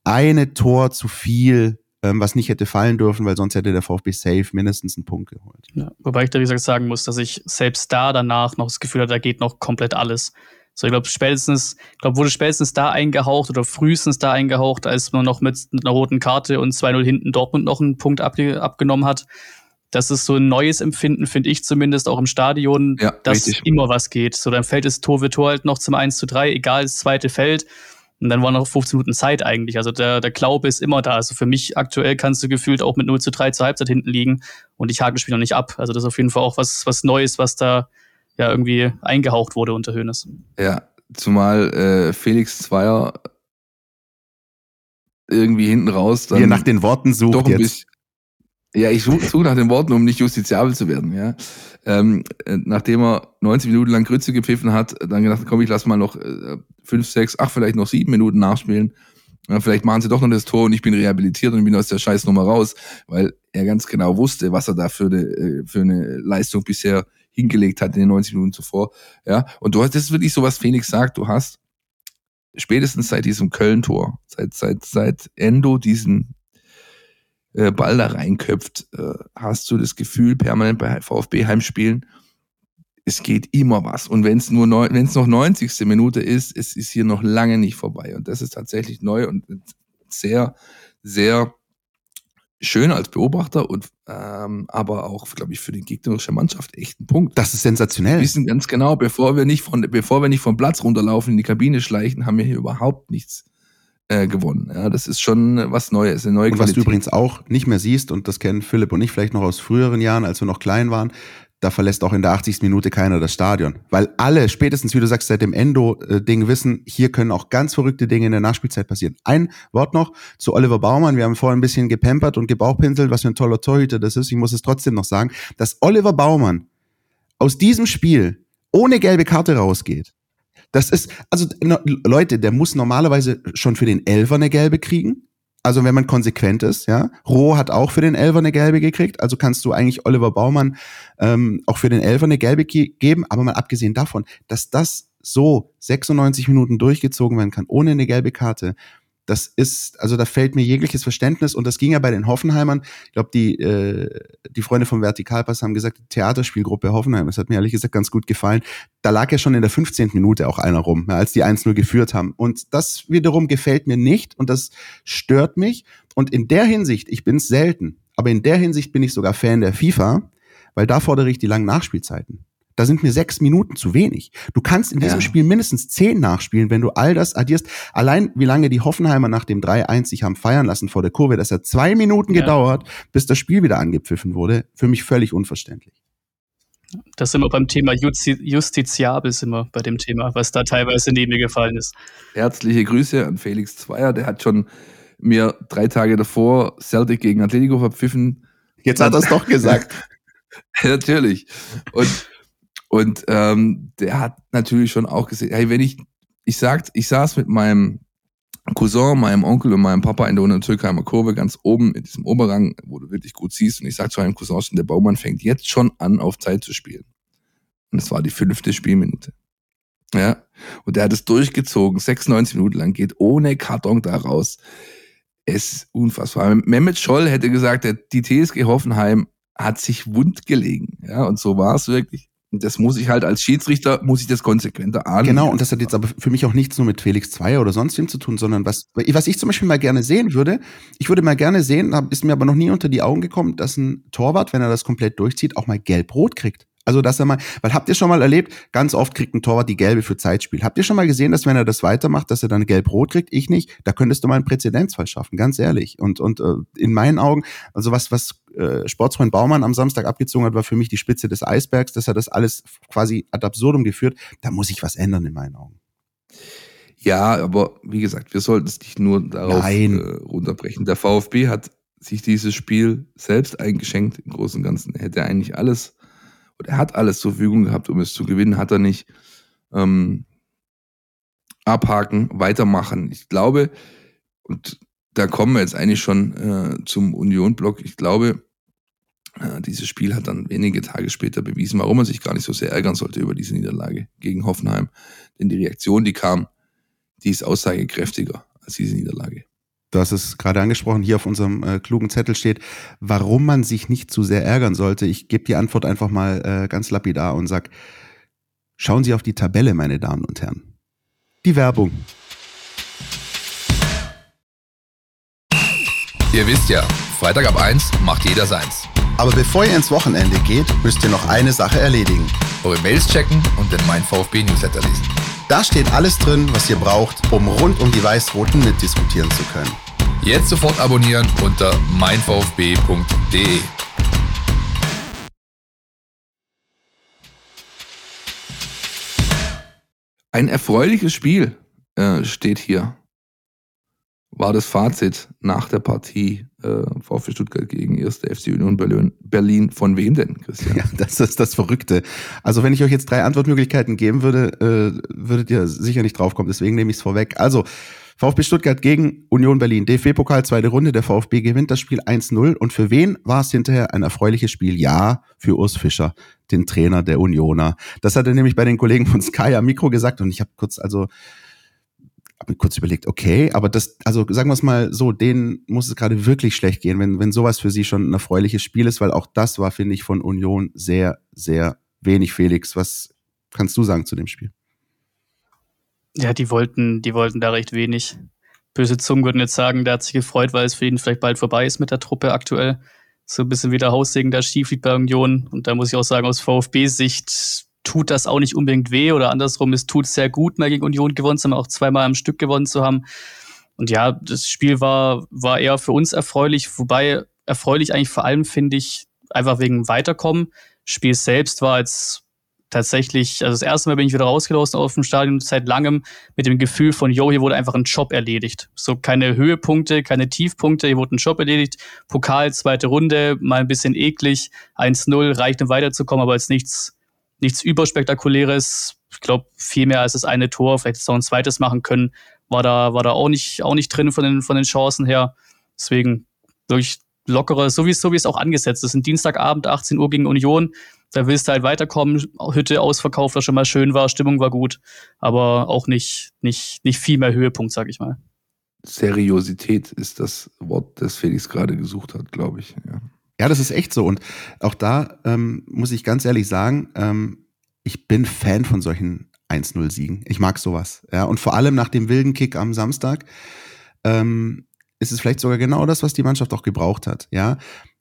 eine Tor zu viel, ähm, was nicht hätte fallen dürfen, weil sonst hätte der VfB safe mindestens einen Punkt geholt. Ja, wobei ich da, wie gesagt, sagen muss, dass ich selbst da danach noch das Gefühl hatte, da geht noch komplett alles. So, ich glaube, spätestens, ich glaube, wurde spätestens da eingehaucht oder frühestens da eingehaucht, als man noch mit einer roten Karte und 2-0 hinten Dortmund noch einen Punkt abge abgenommen hat. Das ist so ein neues Empfinden, finde ich zumindest auch im Stadion, ja, dass richtig. immer was geht. So, dann fällt es Tor für Tor halt noch zum 1 zu 3, egal das zweite Feld. Und dann waren noch 15 Minuten Zeit eigentlich. Also der, der Glaube ist immer da. Also für mich aktuell kannst du gefühlt auch mit 0 zu 3 zur Halbzeit hinten liegen und ich hake das Spiel noch nicht ab. Also das ist auf jeden Fall auch was, was Neues, was da ja irgendwie eingehaucht wurde unter Hönes. Ja, zumal äh, Felix Zweier irgendwie hinten raus dann. Er nach den Worten sucht doch jetzt. Bisschen, ja, ich suche such nach den Worten, um nicht justiziabel zu werden. Ja. Ähm, äh, nachdem er 90 Minuten lang Grütze gepfiffen hat, dann gedacht, komm, ich lass mal noch äh, fünf, sechs, ach, vielleicht noch sieben Minuten nachspielen. Ja, vielleicht machen sie doch noch das Tor und ich bin rehabilitiert und bin aus der Scheißnummer raus, weil er ganz genau wusste, was er da für eine, äh, für eine Leistung bisher hingelegt hat in den 90 Minuten zuvor. Ja, und du hast, das ist wirklich so, was Phoenix sagt, du hast spätestens seit diesem Köln-Tor, seit, seit, seit Endo diesen äh, Ball da reinköpft, äh, hast du das Gefühl, permanent bei VfB-Heimspielen, es geht immer was. Und wenn es nur wenn es noch 90. Minute ist, es ist hier noch lange nicht vorbei. Und das ist tatsächlich neu und sehr, sehr schön als Beobachter und ähm, aber auch, glaube ich, für die gegnerische Mannschaft echt ein Punkt. Das ist sensationell. Wir wissen ganz genau, bevor wir nicht von, bevor wir nicht vom Platz runterlaufen in die Kabine schleichen, haben wir hier überhaupt nichts äh, gewonnen. Ja, das ist schon was Neues, eine neue Und was du übrigens auch nicht mehr siehst, und das kennen Philipp und ich vielleicht noch aus früheren Jahren, als wir noch klein waren, da verlässt auch in der 80. Minute keiner das Stadion. Weil alle, spätestens wie du sagst, seit dem Endo-Ding wissen, hier können auch ganz verrückte Dinge in der Nachspielzeit passieren. Ein Wort noch zu Oliver Baumann. Wir haben vorhin ein bisschen gepampert und gebauchpinselt, was für ein toller Torhüter das ist. Ich muss es trotzdem noch sagen, dass Oliver Baumann aus diesem Spiel ohne gelbe Karte rausgeht. Das ist, also Leute, der muss normalerweise schon für den Elfer eine gelbe kriegen. Also wenn man konsequent ist, ja. Roh hat auch für den Elfer eine gelbe gekriegt, also kannst du eigentlich Oliver Baumann ähm, auch für den Elfer eine gelbe geben, aber mal abgesehen davon, dass das so 96 Minuten durchgezogen werden kann, ohne eine gelbe Karte, das ist, also da fällt mir jegliches Verständnis und das ging ja bei den Hoffenheimern. Ich glaube, die, äh, die Freunde vom Vertikalpass haben gesagt, Theaterspielgruppe Hoffenheim, das hat mir ehrlich gesagt ganz gut gefallen. Da lag ja schon in der 15. Minute auch einer rum, als die 1-0 geführt haben. Und das wiederum gefällt mir nicht und das stört mich. Und in der Hinsicht, ich bin es selten, aber in der Hinsicht bin ich sogar Fan der FIFA, weil da fordere ich die langen Nachspielzeiten. Da sind mir sechs Minuten zu wenig. Du kannst in diesem ja. Spiel mindestens zehn nachspielen, wenn du all das addierst. Allein wie lange die Hoffenheimer nach dem 3-1 sich haben feiern lassen vor der Kurve, das hat zwei Minuten ja. gedauert, bis das Spiel wieder angepfiffen wurde. Für mich völlig unverständlich. Das sind wir beim Thema Justi justiziabel, sind wir bei dem Thema, was da teilweise neben mir gefallen ist. Herzliche Grüße an Felix Zweier, der hat schon mir drei Tage davor Celtic gegen Atletico verpfiffen. Jetzt hat er es doch gesagt. Natürlich. Und und ähm, der hat natürlich schon auch gesehen, hey, wenn ich, ich sagt, ich saß mit meinem Cousin, meinem Onkel und meinem Papa in der Untertürkheimer Kurve ganz oben in diesem Oberrang, wo du wirklich gut siehst. Und ich sag zu meinem Cousin, der Baumann fängt jetzt schon an, auf Zeit zu spielen. Und es war die fünfte Spielminute. Ja. Und der hat es durchgezogen, 96 Minuten lang, geht ohne Karton da raus. Es ist unfassbar. Mehmet Scholl hätte gesagt, die TSG Hoffenheim hat sich wund gelegen. Ja, und so war es wirklich. Das muss ich halt als Schiedsrichter, muss ich das konsequenter ahnen. Genau, und das hat jetzt aber für mich auch nichts nur mit Felix Zweier oder sonst wem zu tun, sondern was, was ich zum Beispiel mal gerne sehen würde, ich würde mal gerne sehen, ist mir aber noch nie unter die Augen gekommen, dass ein Torwart, wenn er das komplett durchzieht, auch mal gelb-rot kriegt. Also, dass er mal, weil habt ihr schon mal erlebt, ganz oft kriegt ein Torwart die gelbe für Zeitspiel. Habt ihr schon mal gesehen, dass wenn er das weitermacht, dass er dann gelb-rot kriegt? Ich nicht. Da könntest du mal einen Präzedenzfall schaffen, ganz ehrlich. Und, und äh, in meinen Augen, also was, was äh, Sportsfreund Baumann am Samstag abgezogen hat, war für mich die Spitze des Eisbergs, dass er das alles quasi ad absurdum geführt. Da muss ich was ändern in meinen Augen. Ja, aber wie gesagt, wir sollten es nicht nur darauf äh, runterbrechen. Der VfB hat sich dieses Spiel selbst eingeschenkt im Großen und Ganzen. Er hätte eigentlich alles, er hat alles zur Verfügung gehabt, um es zu gewinnen, hat er nicht. Ähm, abhaken, weitermachen. Ich glaube, und da kommen wir jetzt eigentlich schon äh, zum Union-Block. Ich glaube, äh, dieses Spiel hat dann wenige Tage später bewiesen, warum man sich gar nicht so sehr ärgern sollte über diese Niederlage gegen Hoffenheim. Denn die Reaktion, die kam, die ist aussagekräftiger als diese Niederlage. Du hast es gerade angesprochen, hier auf unserem äh, klugen Zettel steht, warum man sich nicht zu sehr ärgern sollte. Ich gebe die Antwort einfach mal äh, ganz lapidar und sag, schauen Sie auf die Tabelle, meine Damen und Herren. Die Werbung. Ihr wisst ja, Freitag ab 1 macht jeder seins. Aber bevor ihr ins Wochenende geht, müsst ihr noch eine Sache erledigen. Eure Mails checken und den Mein VfB Newsletter lesen. Da steht alles drin, was ihr braucht, um rund um die Weiß-Roten mitdiskutieren zu können. Jetzt sofort abonnieren unter meinvfb.de. Ein erfreuliches Spiel äh, steht hier. War das Fazit nach der Partie äh, VfB Stuttgart gegen 1. FC Union Berlin, Berlin. Von wem denn, Christian? Ja, das ist das Verrückte. Also wenn ich euch jetzt drei Antwortmöglichkeiten geben würde, äh, würdet ihr sicher nicht draufkommen. Deswegen nehme ich es vorweg. Also VfB Stuttgart gegen Union Berlin. DFB-Pokal, zweite Runde. Der VfB gewinnt das Spiel 1-0. Und für wen war es hinterher ein erfreuliches Spiel? Ja, für Urs Fischer, den Trainer der Unioner. Das hat er nämlich bei den Kollegen von Sky am Mikro gesagt. Und ich habe kurz also habe mir kurz überlegt, okay, aber das, also sagen wir es mal so, denen muss es gerade wirklich schlecht gehen, wenn, wenn sowas für sie schon ein erfreuliches Spiel ist, weil auch das war, finde ich, von Union sehr, sehr wenig, Felix. Was kannst du sagen zu dem Spiel? Ja, die wollten, die wollten da recht wenig. Böse Zungen würden jetzt sagen, der hat sich gefreut, weil es für ihn vielleicht bald vorbei ist mit der Truppe aktuell. So ein bisschen wie der Haussegen da schief liegt bei Union. Und da muss ich auch sagen, aus VfB-Sicht tut das auch nicht unbedingt weh oder andersrum, es tut sehr gut, mal gegen Union gewonnen zu haben, auch zweimal am Stück gewonnen zu haben. Und ja, das Spiel war, war eher für uns erfreulich, wobei erfreulich eigentlich vor allem finde ich einfach wegen Weiterkommen. Spiel selbst war jetzt tatsächlich, also das erste Mal bin ich wieder rausgelaufen auf dem Stadion seit langem mit dem Gefühl von, yo, hier wurde einfach ein Job erledigt. So keine Höhepunkte, keine Tiefpunkte, hier wurde ein Job erledigt. Pokal, zweite Runde, mal ein bisschen eklig, 1-0, reicht um weiterzukommen, aber jetzt nichts nichts Überspektakuläres. Ich glaube, viel mehr als das eine Tor, vielleicht auch ein zweites machen können, war da, war da auch nicht, auch nicht drin von den, von den Chancen her. Deswegen durch lockere, so wie, so wie es auch angesetzt ist. Ein Dienstagabend, 18 Uhr gegen Union. Da willst du halt weiterkommen. Hütte ausverkauft, was schon mal schön war. Stimmung war gut. Aber auch nicht, nicht, nicht viel mehr Höhepunkt, sag ich mal. Seriosität ist das Wort, das Felix gerade gesucht hat, glaube ich. Ja. Ja, das ist echt so. Und auch da ähm, muss ich ganz ehrlich sagen, ähm, ich bin Fan von solchen 1-0-Siegen. Ich mag sowas. Ja, und vor allem nach dem wilden Kick am Samstag ähm, ist es vielleicht sogar genau das, was die Mannschaft auch gebraucht hat. Ja,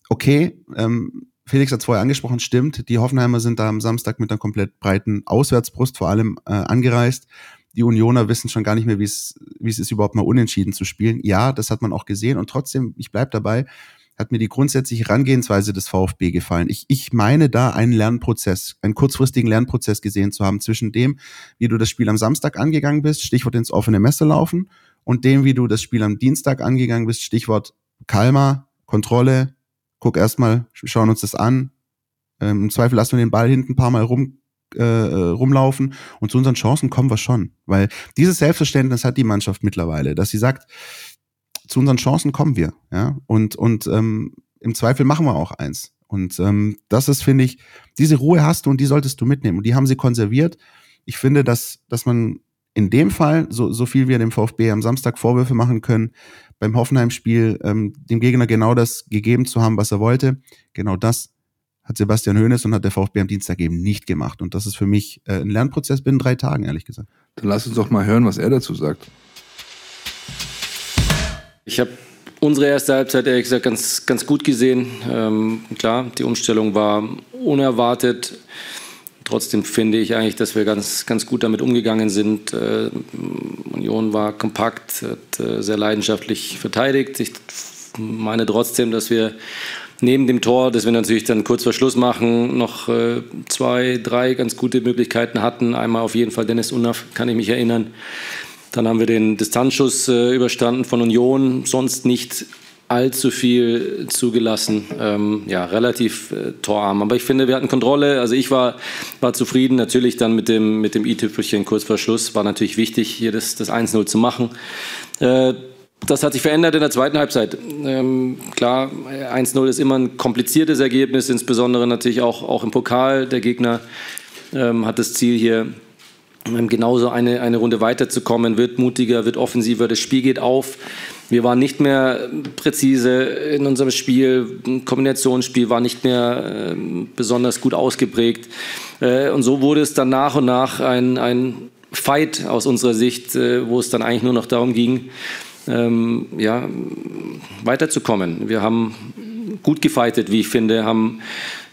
okay. Ähm, Felix hat es vorher angesprochen, stimmt. Die Hoffenheimer sind da am Samstag mit einer komplett breiten Auswärtsbrust vor allem äh, angereist. Die Unioner wissen schon gar nicht mehr, wie es ist, überhaupt mal unentschieden zu spielen. Ja, das hat man auch gesehen. Und trotzdem, ich bleib dabei, hat mir die grundsätzliche Herangehensweise des VfB gefallen. Ich, ich meine da einen Lernprozess, einen kurzfristigen Lernprozess gesehen zu haben zwischen dem, wie du das Spiel am Samstag angegangen bist, Stichwort ins offene Messer laufen, und dem, wie du das Spiel am Dienstag angegangen bist, Stichwort Kalmer, Kontrolle, guck erstmal, schauen uns das an. Ähm, Im Zweifel lassen wir den Ball hinten ein paar Mal rum, äh, rumlaufen und zu unseren Chancen kommen wir schon. Weil dieses Selbstverständnis hat die Mannschaft mittlerweile, dass sie sagt, zu unseren Chancen kommen wir, ja. Und, und ähm, im Zweifel machen wir auch eins. Und ähm, das ist, finde ich, diese Ruhe hast du und die solltest du mitnehmen. Und die haben sie konserviert. Ich finde, dass, dass man in dem Fall, so, so viel wir dem VfB am Samstag Vorwürfe machen können, beim Hoffenheim-Spiel ähm, dem Gegner genau das gegeben zu haben, was er wollte, genau das hat Sebastian Hoeneß und hat der VfB am Dienstag eben nicht gemacht. Und das ist für mich äh, ein Lernprozess binnen drei Tagen, ehrlich gesagt. Dann lass uns doch mal hören, was er dazu sagt. Ich habe unsere erste Halbzeit ehrlich gesagt ganz, ganz gut gesehen. Ähm, klar, die Umstellung war unerwartet. Trotzdem finde ich eigentlich, dass wir ganz, ganz gut damit umgegangen sind. Äh, Union war kompakt, hat äh, sehr leidenschaftlich verteidigt. Ich meine trotzdem, dass wir neben dem Tor, das wir natürlich dann kurz vor Schluss machen, noch äh, zwei, drei ganz gute Möglichkeiten hatten. Einmal auf jeden Fall Dennis Unnaf, kann ich mich erinnern. Dann haben wir den Distanzschuss äh, überstanden von Union, sonst nicht allzu viel zugelassen. Ähm, ja, relativ äh, torarm. Aber ich finde, wir hatten Kontrolle. Also ich war, war zufrieden. Natürlich dann mit dem, mit dem i-Tüpfelchen kurz vor Schluss. War natürlich wichtig, hier das, das 1-0 zu machen. Äh, das hat sich verändert in der zweiten Halbzeit. Ähm, klar, 1-0 ist immer ein kompliziertes Ergebnis, insbesondere natürlich auch, auch im Pokal. Der Gegner ähm, hat das Ziel hier genauso eine, eine Runde weiterzukommen, wird mutiger, wird offensiver, das Spiel geht auf. Wir waren nicht mehr präzise in unserem Spiel, Kombinationsspiel war nicht mehr äh, besonders gut ausgeprägt. Äh, und so wurde es dann nach und nach ein, ein Fight aus unserer Sicht, äh, wo es dann eigentlich nur noch darum ging, ähm, ja, weiterzukommen. Wir haben gut gefightet, wie ich finde, haben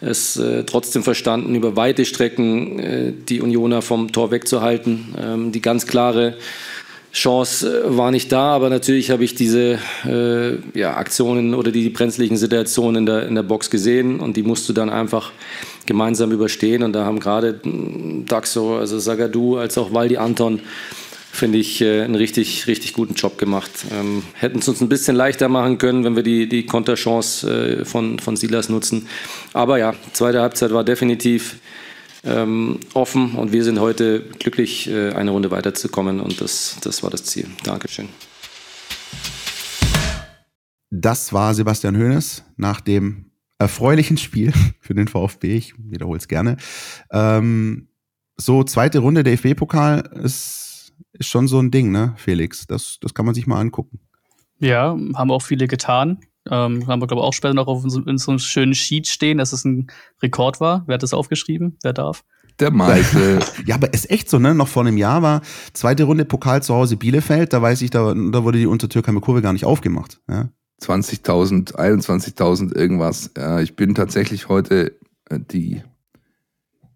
es äh, trotzdem verstanden, über weite Strecken äh, die Unioner vom Tor wegzuhalten. Ähm, die ganz klare Chance äh, war nicht da, aber natürlich habe ich diese äh, ja, Aktionen oder die brenzlichen Situationen in der, in der Box gesehen und die musst du dann einfach gemeinsam überstehen. Und da haben gerade Daxo, also Sagadu, als auch Waldi Anton finde ich, äh, einen richtig, richtig guten Job gemacht. Ähm, hätten es uns ein bisschen leichter machen können, wenn wir die, die Konterchance äh, von, von Silas nutzen. Aber ja, zweite Halbzeit war definitiv ähm, offen und wir sind heute glücklich, äh, eine Runde weiterzukommen und das, das war das Ziel. Dankeschön. Das war Sebastian Hoeneß nach dem erfreulichen Spiel für den VfB. Ich wiederhole es gerne. Ähm, so, zweite Runde der DFB-Pokal ist ist schon so ein Ding, ne, Felix? Das, das kann man sich mal angucken. Ja, haben auch viele getan. Ähm, haben wir, glaube ich, auch später noch auf in so einem schönen Sheet stehen, dass es ein Rekord war. Wer hat das aufgeschrieben? Wer darf? Der Malte. ja, aber ist echt so, ne? Noch vor einem Jahr war zweite Runde Pokal zu Hause Bielefeld. Da weiß ich, da, da wurde die Untertürkheimer Kurve gar nicht aufgemacht. Ja? 20.000, 21.000 irgendwas. Ja, ich bin tatsächlich heute äh, die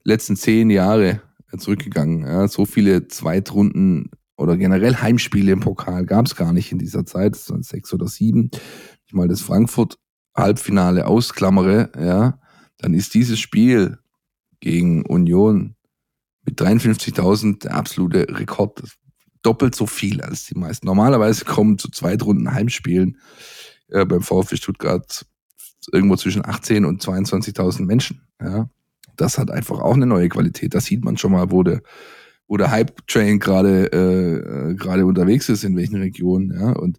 letzten zehn Jahre zurückgegangen. Ja, so viele Zweitrunden oder generell Heimspiele im Pokal gab es gar nicht in dieser Zeit, das waren sechs oder sieben. Ich mal das Frankfurt Halbfinale ausklammere, ja, dann ist dieses Spiel gegen Union mit 53.000 der absolute Rekord. Doppelt so viel als die meisten. Normalerweise kommen zu Zweitrunden Heimspielen äh, beim VfB Stuttgart irgendwo zwischen 18 und 22.000 Menschen. Ja das hat einfach auch eine neue Qualität. Das sieht man schon mal, wo der, wo der Hype-Train gerade äh, gerade unterwegs ist, in welchen Regionen. Ja? Und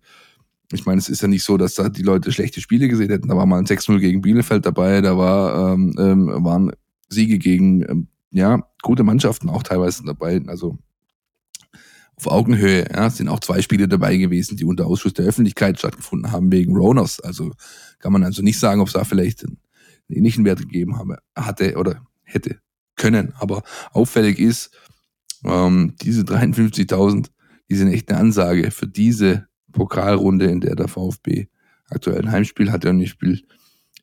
ich meine, es ist ja nicht so, dass da die Leute schlechte Spiele gesehen hätten. Da war mal ein 6-0 gegen Bielefeld dabei, da war, ähm, ähm, waren Siege gegen ähm, ja, gute Mannschaften auch teilweise dabei. Also auf Augenhöhe. Ja, sind auch zwei Spiele dabei gewesen, die unter Ausschuss der Öffentlichkeit stattgefunden haben wegen Roners. Also kann man also nicht sagen, ob es da vielleicht einen ähnlichen Wert gegeben habe, hatte oder hätte können. Aber auffällig ist, ähm, diese 53.000, die sind echt eine Ansage für diese Pokalrunde, in der der VfB aktuell ein Heimspiel hat und ich will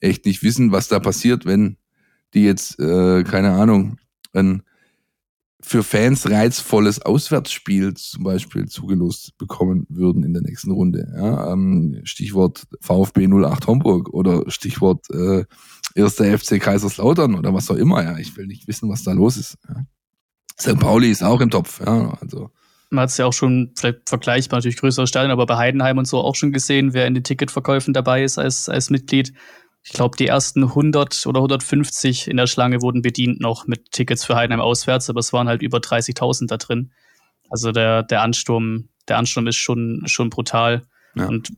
echt nicht wissen, was da passiert, wenn die jetzt, äh, keine Ahnung, ein für Fans reizvolles Auswärtsspiel zum Beispiel zugelost bekommen würden in der nächsten Runde. Ja, ähm, Stichwort VfB 08 Homburg oder Stichwort äh, erster FC Kaiserslautern oder was auch immer. Ja, ich will nicht wissen, was da los ist. Ja. St. Pauli ist auch im Topf. Ja, also. Man hat es ja auch schon vielleicht vergleichbar natürlich größere Stadien, aber bei Heidenheim und so auch schon gesehen, wer in den Ticketverkäufen dabei ist als, als Mitglied. Ich glaube, die ersten 100 oder 150 in der Schlange wurden bedient noch mit Tickets für Heidenheim auswärts, aber es waren halt über 30.000 da drin. Also der, der Ansturm, der Ansturm ist schon, schon brutal. Ja. Und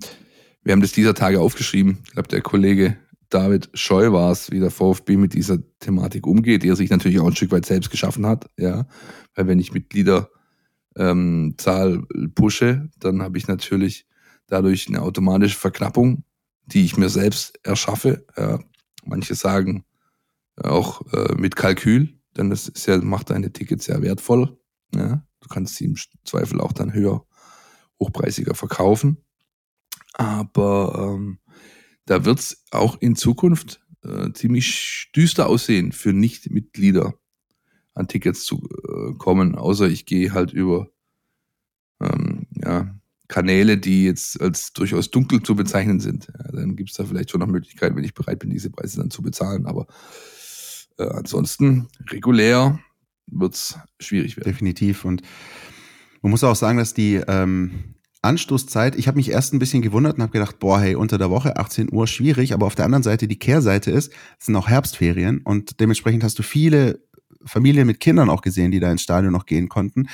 wir haben das dieser Tage aufgeschrieben. Ich glaube, der Kollege David Scheu war es, wie der VfB mit dieser Thematik umgeht, die er sich natürlich auch ein Stück weit selbst geschaffen hat. Ja, weil wenn ich Mitgliederzahl ähm, pushe, dann habe ich natürlich dadurch eine automatische Verknappung, die ich mir selbst erschaffe. Ja. Manche sagen auch äh, mit Kalkül, denn das ist ja, macht deine Tickets sehr wertvoll. Ja. Du kannst sie im Zweifel auch dann höher, hochpreisiger verkaufen. Aber ähm, da wird es auch in Zukunft äh, ziemlich düster aussehen für Nicht-Mitglieder an Tickets zu äh, kommen, außer ich gehe halt über ähm, ja, Kanäle, die jetzt als durchaus dunkel zu bezeichnen sind. Ja, dann gibt es da vielleicht schon noch Möglichkeiten, wenn ich bereit bin, diese Preise dann zu bezahlen. Aber äh, ansonsten regulär wird es schwierig werden. Definitiv. Und man muss auch sagen, dass die ähm, Anstoßzeit, ich habe mich erst ein bisschen gewundert und habe gedacht, boah, hey, unter der Woche 18 Uhr schwierig, aber auf der anderen Seite die Kehrseite ist, es sind auch Herbstferien und dementsprechend hast du viele Familien mit Kindern auch gesehen, die da ins Stadion noch gehen konnten.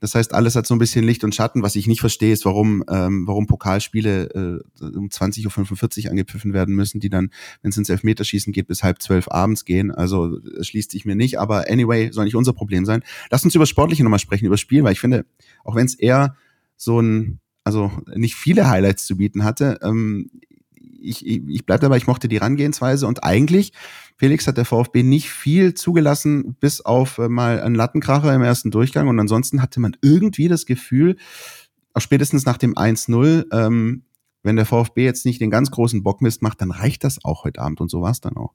Das heißt, alles hat so ein bisschen Licht und Schatten. Was ich nicht verstehe, ist, warum, ähm, warum Pokalspiele äh, um 20.45 Uhr angepfiffen werden müssen, die dann, wenn es ins Elfmeterschießen geht, bis halb zwölf abends gehen. Also schließt sich mir nicht. Aber anyway, soll nicht unser Problem sein. Lass uns über Sportliche nochmal sprechen, über Spiel, weil ich finde, auch wenn es eher so ein, also nicht viele Highlights zu bieten hatte, ähm, ich, ich, ich bleibe dabei, ich mochte die Rangehensweise und eigentlich, Felix hat der VfB nicht viel zugelassen, bis auf äh, mal einen Lattenkracher im ersten Durchgang und ansonsten hatte man irgendwie das Gefühl, auch spätestens nach dem 1-0, ähm, wenn der VfB jetzt nicht den ganz großen Bockmist macht, dann reicht das auch heute Abend und so war es dann auch.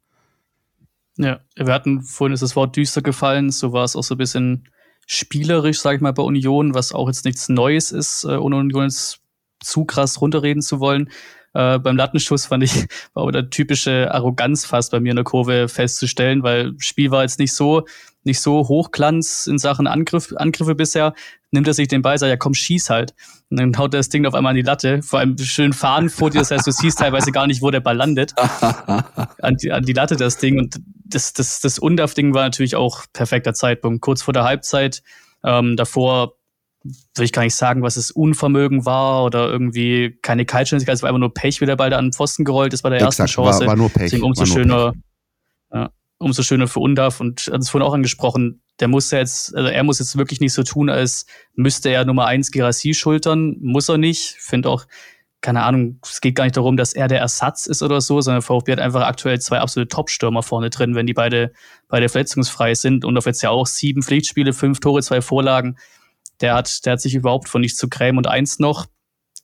Ja, wir hatten vorhin ist das Wort düster gefallen, so war es auch so ein bisschen spielerisch, sag ich mal, bei Union, was auch jetzt nichts Neues ist, äh, ohne Union jetzt zu krass runterreden zu wollen. Äh, beim Lattenschuss fand ich, war aber der typische Arroganz fast bei mir in der Kurve festzustellen, weil Spiel war jetzt nicht so, nicht so hochglanz in Sachen Angriff, Angriffe bisher. Nimmt er sich den Ball, sagt, ja komm, schieß halt. Und dann haut er das Ding auf einmal an die Latte. Vor allem schön fahren vor dir, das heißt, du siehst teilweise gar nicht, wo der Ball landet. an, die, an die Latte das Ding. Und das, das, das Undaf-Ding war natürlich auch perfekter Zeitpunkt. Kurz vor der Halbzeit. Ähm, davor will ich gar nicht sagen, was es Unvermögen war oder irgendwie keine Kaltschnelligkeit, es war einfach nur Pech, wie der Ball da an den Pfosten gerollt ist bei der ersten Exakt, Chance. War, war nur Pech. Deswegen umso schöner, ja, umso schöner für Undaf und hat es vorhin auch angesprochen, der muss jetzt, also er muss jetzt wirklich nicht so tun, als müsste er Nummer eins Girassi schultern, muss er nicht. Finde auch, keine Ahnung, es geht gar nicht darum, dass er der Ersatz ist oder so, sondern VfB hat einfach aktuell zwei absolute Top-Stürmer vorne drin, wenn die beide, beide verletzungsfrei sind und auf jetzt ja auch sieben Pflichtspiele, fünf Tore, zwei Vorlagen der hat, der hat sich überhaupt von nichts zu grämen. Und eins noch,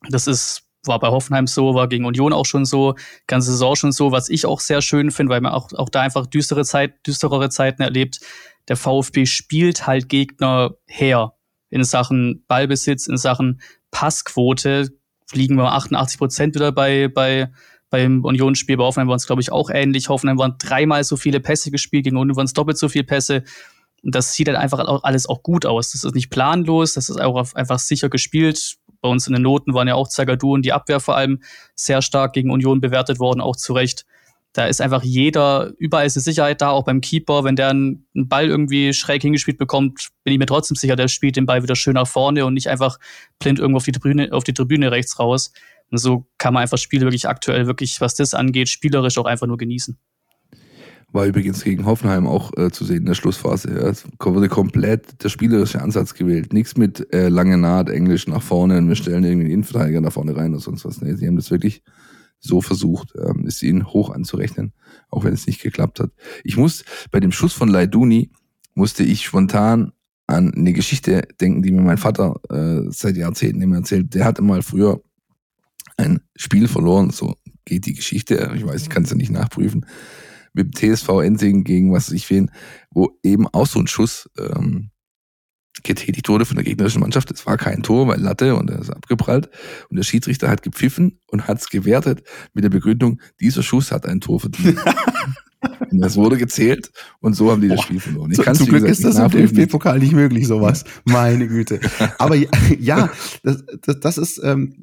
das ist, war bei Hoffenheim so, war gegen Union auch schon so, ganze Saison schon so, was ich auch sehr schön finde, weil man auch, auch da einfach düstere Zeit, düsterere Zeiten erlebt. Der VfB spielt halt Gegner her in Sachen Ballbesitz, in Sachen Passquote liegen wir 88 Prozent wieder bei, bei, beim Unionsspiel. Bei Hoffenheim waren es, glaube ich, auch ähnlich. Hoffenheim waren dreimal so viele Pässe gespielt, gegen Union waren es doppelt so viele Pässe. Und das sieht dann einfach alles auch gut aus. Das ist nicht planlos, das ist auch einfach sicher gespielt. Bei uns in den Noten waren ja auch Zagadou und die Abwehr vor allem sehr stark gegen Union bewertet worden, auch zu Recht. Da ist einfach jeder, überall ist eine Sicherheit da, auch beim Keeper. Wenn der einen Ball irgendwie schräg hingespielt bekommt, bin ich mir trotzdem sicher, der spielt den Ball wieder schön nach vorne und nicht einfach blind irgendwo auf die Tribüne, auf die Tribüne rechts raus. Und so kann man einfach Spiele wirklich aktuell, wirklich, was das angeht, spielerisch auch einfach nur genießen. War übrigens gegen Hoffenheim auch äh, zu sehen in der Schlussphase. Ja. Es wurde komplett der spielerische Ansatz gewählt. Nichts mit äh, lange Naht, Englisch nach vorne und wir stellen irgendwie einen Innenverteidiger nach vorne rein oder sonst was. Nee, sie haben das wirklich so versucht, ähm, ist ihnen hoch anzurechnen, auch wenn es nicht geklappt hat. Ich muss, bei dem Schuss von Leiduni, musste ich spontan an eine Geschichte denken, die mir mein Vater äh, seit Jahrzehnten immer erzählt. Der hatte mal früher ein Spiel verloren, so geht die Geschichte, ich weiß, ich kann es ja nicht nachprüfen mit dem TSV Ensing gegen was ich wen, wo eben auch so ein Schuss ähm, getätigt wurde von der gegnerischen Mannschaft. Es war kein Tor, weil Latte und er ist abgeprallt. Und der Schiedsrichter hat gepfiffen und hat es gewertet mit der Begründung, dieser Schuss hat ein Tor verdient. und das wurde gezählt und so haben die das Spiel verloren. Ich Zu, zum Glück ist das im DFB-Pokal nicht möglich, sowas. Meine Güte. Aber ja, das, das, das ist, ähm,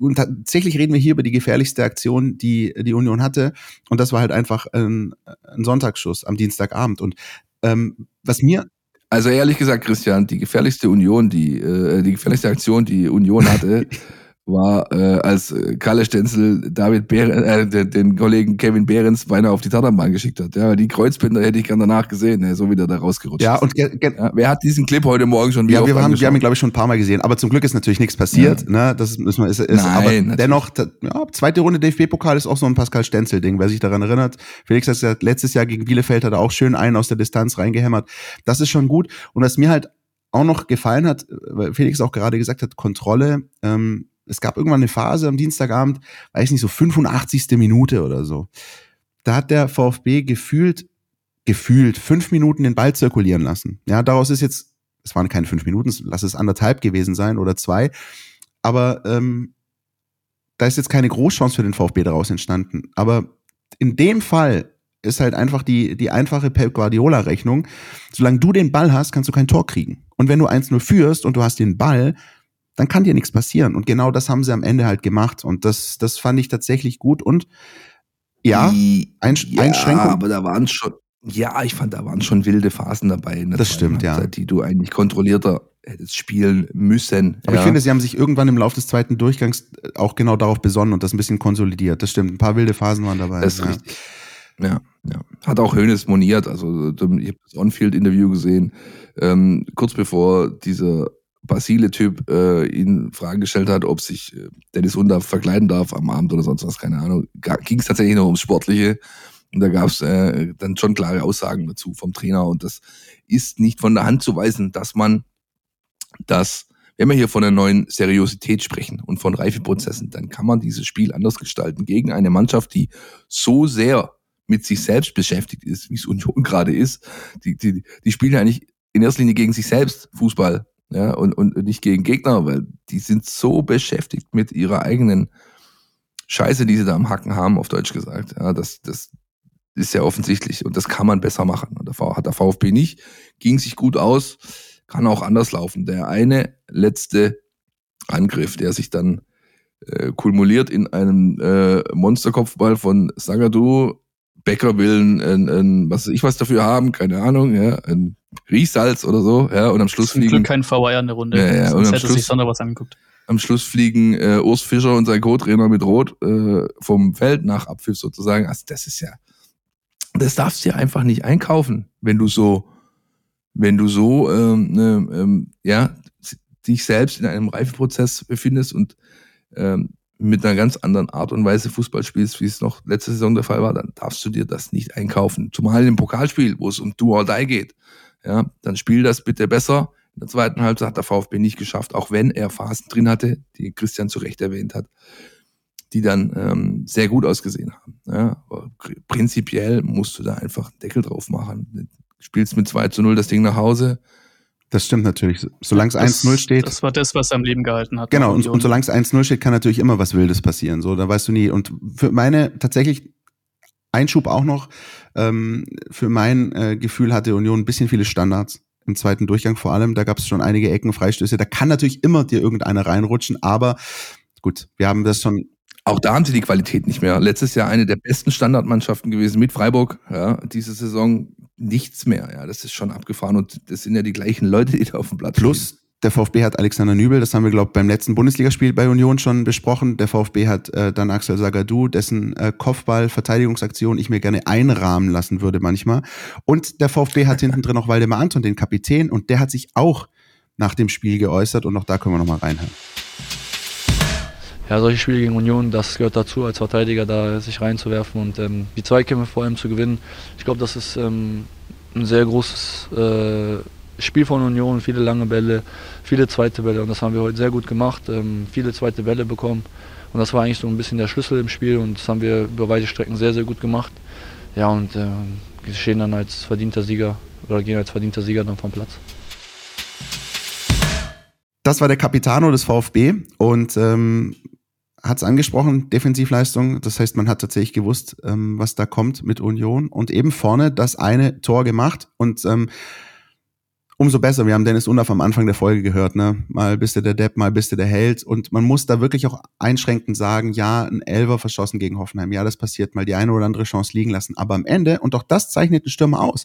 und tatsächlich reden wir hier über die gefährlichste Aktion, die die Union hatte. Und das war halt einfach ein, ein Sonntagsschuss am Dienstagabend. Und ähm, was mir also ehrlich gesagt, Christian, die gefährlichste Union, die, äh, die gefährlichste Aktion, die Union hatte, war, äh, als Kalle Stenzel David Behren, äh, den, Kollegen Kevin Behrens beinahe auf die Tatanbahn geschickt hat. Ja, die Kreuzbinder hätte ich gern danach gesehen, ne, so wie der da rausgerutscht ja. Und ja, wer hat diesen Clip heute Morgen schon wieder Ja, wir haben, wir haben ihn, glaube ich, schon ein paar Mal gesehen. Aber zum Glück ist natürlich nichts passiert. Ja. Ne? Das müssen wir, ist, ist, Nein, aber natürlich. dennoch, ja, zweite Runde DFB-Pokal ist auch so ein Pascal Stenzel-Ding, wer sich daran erinnert. Felix hat gesagt, letztes Jahr gegen Bielefeld hat er auch schön einen aus der Distanz reingehämmert. Das ist schon gut. Und was mir halt auch noch gefallen hat, weil Felix auch gerade gesagt hat, Kontrolle, ähm, es gab irgendwann eine Phase am Dienstagabend, weiß nicht, so 85. Minute oder so. Da hat der VfB gefühlt, gefühlt fünf Minuten den Ball zirkulieren lassen. Ja, daraus ist jetzt, es waren keine fünf Minuten, lass es anderthalb gewesen sein oder zwei. Aber ähm, da ist jetzt keine Großchance für den VfB daraus entstanden. Aber in dem Fall ist halt einfach die, die einfache Pep Guardiola-Rechnung. Solange du den Ball hast, kannst du kein Tor kriegen. Und wenn du 1-0 führst und du hast den Ball, dann kann dir nichts passieren. Und genau das haben sie am Ende halt gemacht. Und das, das fand ich tatsächlich gut. Und ja, Einsch ja, Einschränkung. aber da waren schon, ja, ich fand, da waren schon wilde Phasen dabei. das stimmt, Halbzeit, ja. Die du eigentlich kontrollierter hättest spielen müssen. Aber ja. ich finde, sie haben sich irgendwann im Laufe des zweiten Durchgangs auch genau darauf besonnen und das ein bisschen konsolidiert. Das stimmt. Ein paar wilde Phasen waren dabei. Das ist ja. richtig. Ja, ja. Hat auch Hönes moniert. Also, ich habe das On-Field-Interview gesehen, ähm, kurz bevor dieser Basile-Typ äh, ihn Fragen gestellt hat, ob sich äh, Dennis Unter verkleiden darf am Abend oder sonst was, keine Ahnung. Ging es tatsächlich noch ums Sportliche. Und da gab es äh, dann schon klare Aussagen dazu vom Trainer. Und das ist nicht von der Hand zu weisen, dass man das, wenn wir hier von einer neuen Seriosität sprechen und von Reifeprozessen, dann kann man dieses Spiel anders gestalten gegen eine Mannschaft, die so sehr mit sich selbst beschäftigt ist, wie es Union gerade ist. Die, die, die spielen ja eigentlich in erster Linie gegen sich selbst Fußball ja, und, und nicht gegen Gegner, weil die sind so beschäftigt mit ihrer eigenen Scheiße, die sie da am Hacken haben, auf Deutsch gesagt. Ja, das, das ist ja offensichtlich und das kann man besser machen. Und der hat der VfB nicht, ging sich gut aus, kann auch anders laufen. Der eine letzte Angriff, der sich dann äh, kumuliert in einem äh, Monsterkopfball von Sagadu, Becker will ein, ein, ein, was ich was dafür haben, keine Ahnung, ja, ein Riechsalz oder so, ja, und am Schluss Zum fliegen. Glück kein VR in der Runde, ja, ja, sonst und hätte Schluss, sich Sonder was angeguckt. Am Schluss fliegen äh, Urs Fischer und sein Co-Trainer mit Rot äh, vom Feld nach Abpfiff sozusagen. Also das ist ja, das darfst du ja einfach nicht einkaufen, wenn du so, wenn du so, ähm, ne, ähm, ja, dich selbst in einem Reifeprozess befindest und ähm, mit einer ganz anderen Art und Weise Fußball spielst, wie es noch letzte Saison der Fall war, dann darfst du dir das nicht einkaufen. Zumal im Pokalspiel, wo es um Do or Die geht. Ja, dann spiel das bitte besser. In der zweiten Halbzeit hat der VfB nicht geschafft, auch wenn er Phasen drin hatte, die Christian zu Recht erwähnt hat, die dann ähm, sehr gut ausgesehen haben. Ja, aber prinzipiell musst du da einfach einen Deckel drauf machen. Du spielst mit 2 zu 0 das Ding nach Hause, das stimmt natürlich. Solange es 1-0 steht. Das war das, was er am Leben gehalten hat. Genau, und, und solange es 1-0 steht, kann natürlich immer was Wildes passieren. So, da weißt du nie. Und für meine tatsächlich Einschub auch noch, ähm, für mein äh, Gefühl hatte Union ein bisschen viele Standards im zweiten Durchgang vor allem. Da gab es schon einige Ecken, Freistöße. Da kann natürlich immer dir irgendeiner reinrutschen, aber gut, wir haben das schon auch da haben sie die Qualität nicht mehr. Letztes Jahr eine der besten Standardmannschaften gewesen mit Freiburg. Ja, diese Saison nichts mehr. Ja, das ist schon abgefahren und das sind ja die gleichen Leute, die da auf dem Platz Plus, stehen. Der VfB hat Alexander Nübel, das haben wir, glaube ich, beim letzten Bundesligaspiel bei Union schon besprochen. Der VfB hat äh, dann Axel Sagadou, dessen äh, Kopfball-Verteidigungsaktion ich mir gerne einrahmen lassen würde manchmal. Und der VfB hat hinten drin noch Waldemar Anton, den Kapitän, und der hat sich auch nach dem Spiel geäußert und auch da können wir nochmal reinhören ja, solche Spiele gegen Union, das gehört dazu, als Verteidiger da sich reinzuwerfen und ähm, die Zweikämpfe vor allem zu gewinnen. Ich glaube, das ist ähm, ein sehr großes äh, Spiel von Union, viele lange Bälle, viele zweite Bälle und das haben wir heute sehr gut gemacht, ähm, viele zweite Bälle bekommen und das war eigentlich so ein bisschen der Schlüssel im Spiel und das haben wir über weite Strecken sehr, sehr gut gemacht. Ja, und äh, stehen dann als verdienter Sieger oder gehen als verdienter Sieger dann vom Platz. Das war der Capitano des VfB und ähm, hat es angesprochen, Defensivleistung. Das heißt, man hat tatsächlich gewusst, ähm, was da kommt mit Union. Und eben vorne das eine Tor gemacht. Und ähm, umso besser. Wir haben Dennis Undaff am Anfang der Folge gehört. Ne? Mal bist du der Depp, mal bist du der Held. Und man muss da wirklich auch einschränkend sagen, ja, ein Elver verschossen gegen Hoffenheim. Ja, das passiert mal die eine oder andere Chance liegen lassen. Aber am Ende, und auch das zeichnet den Stürmer aus,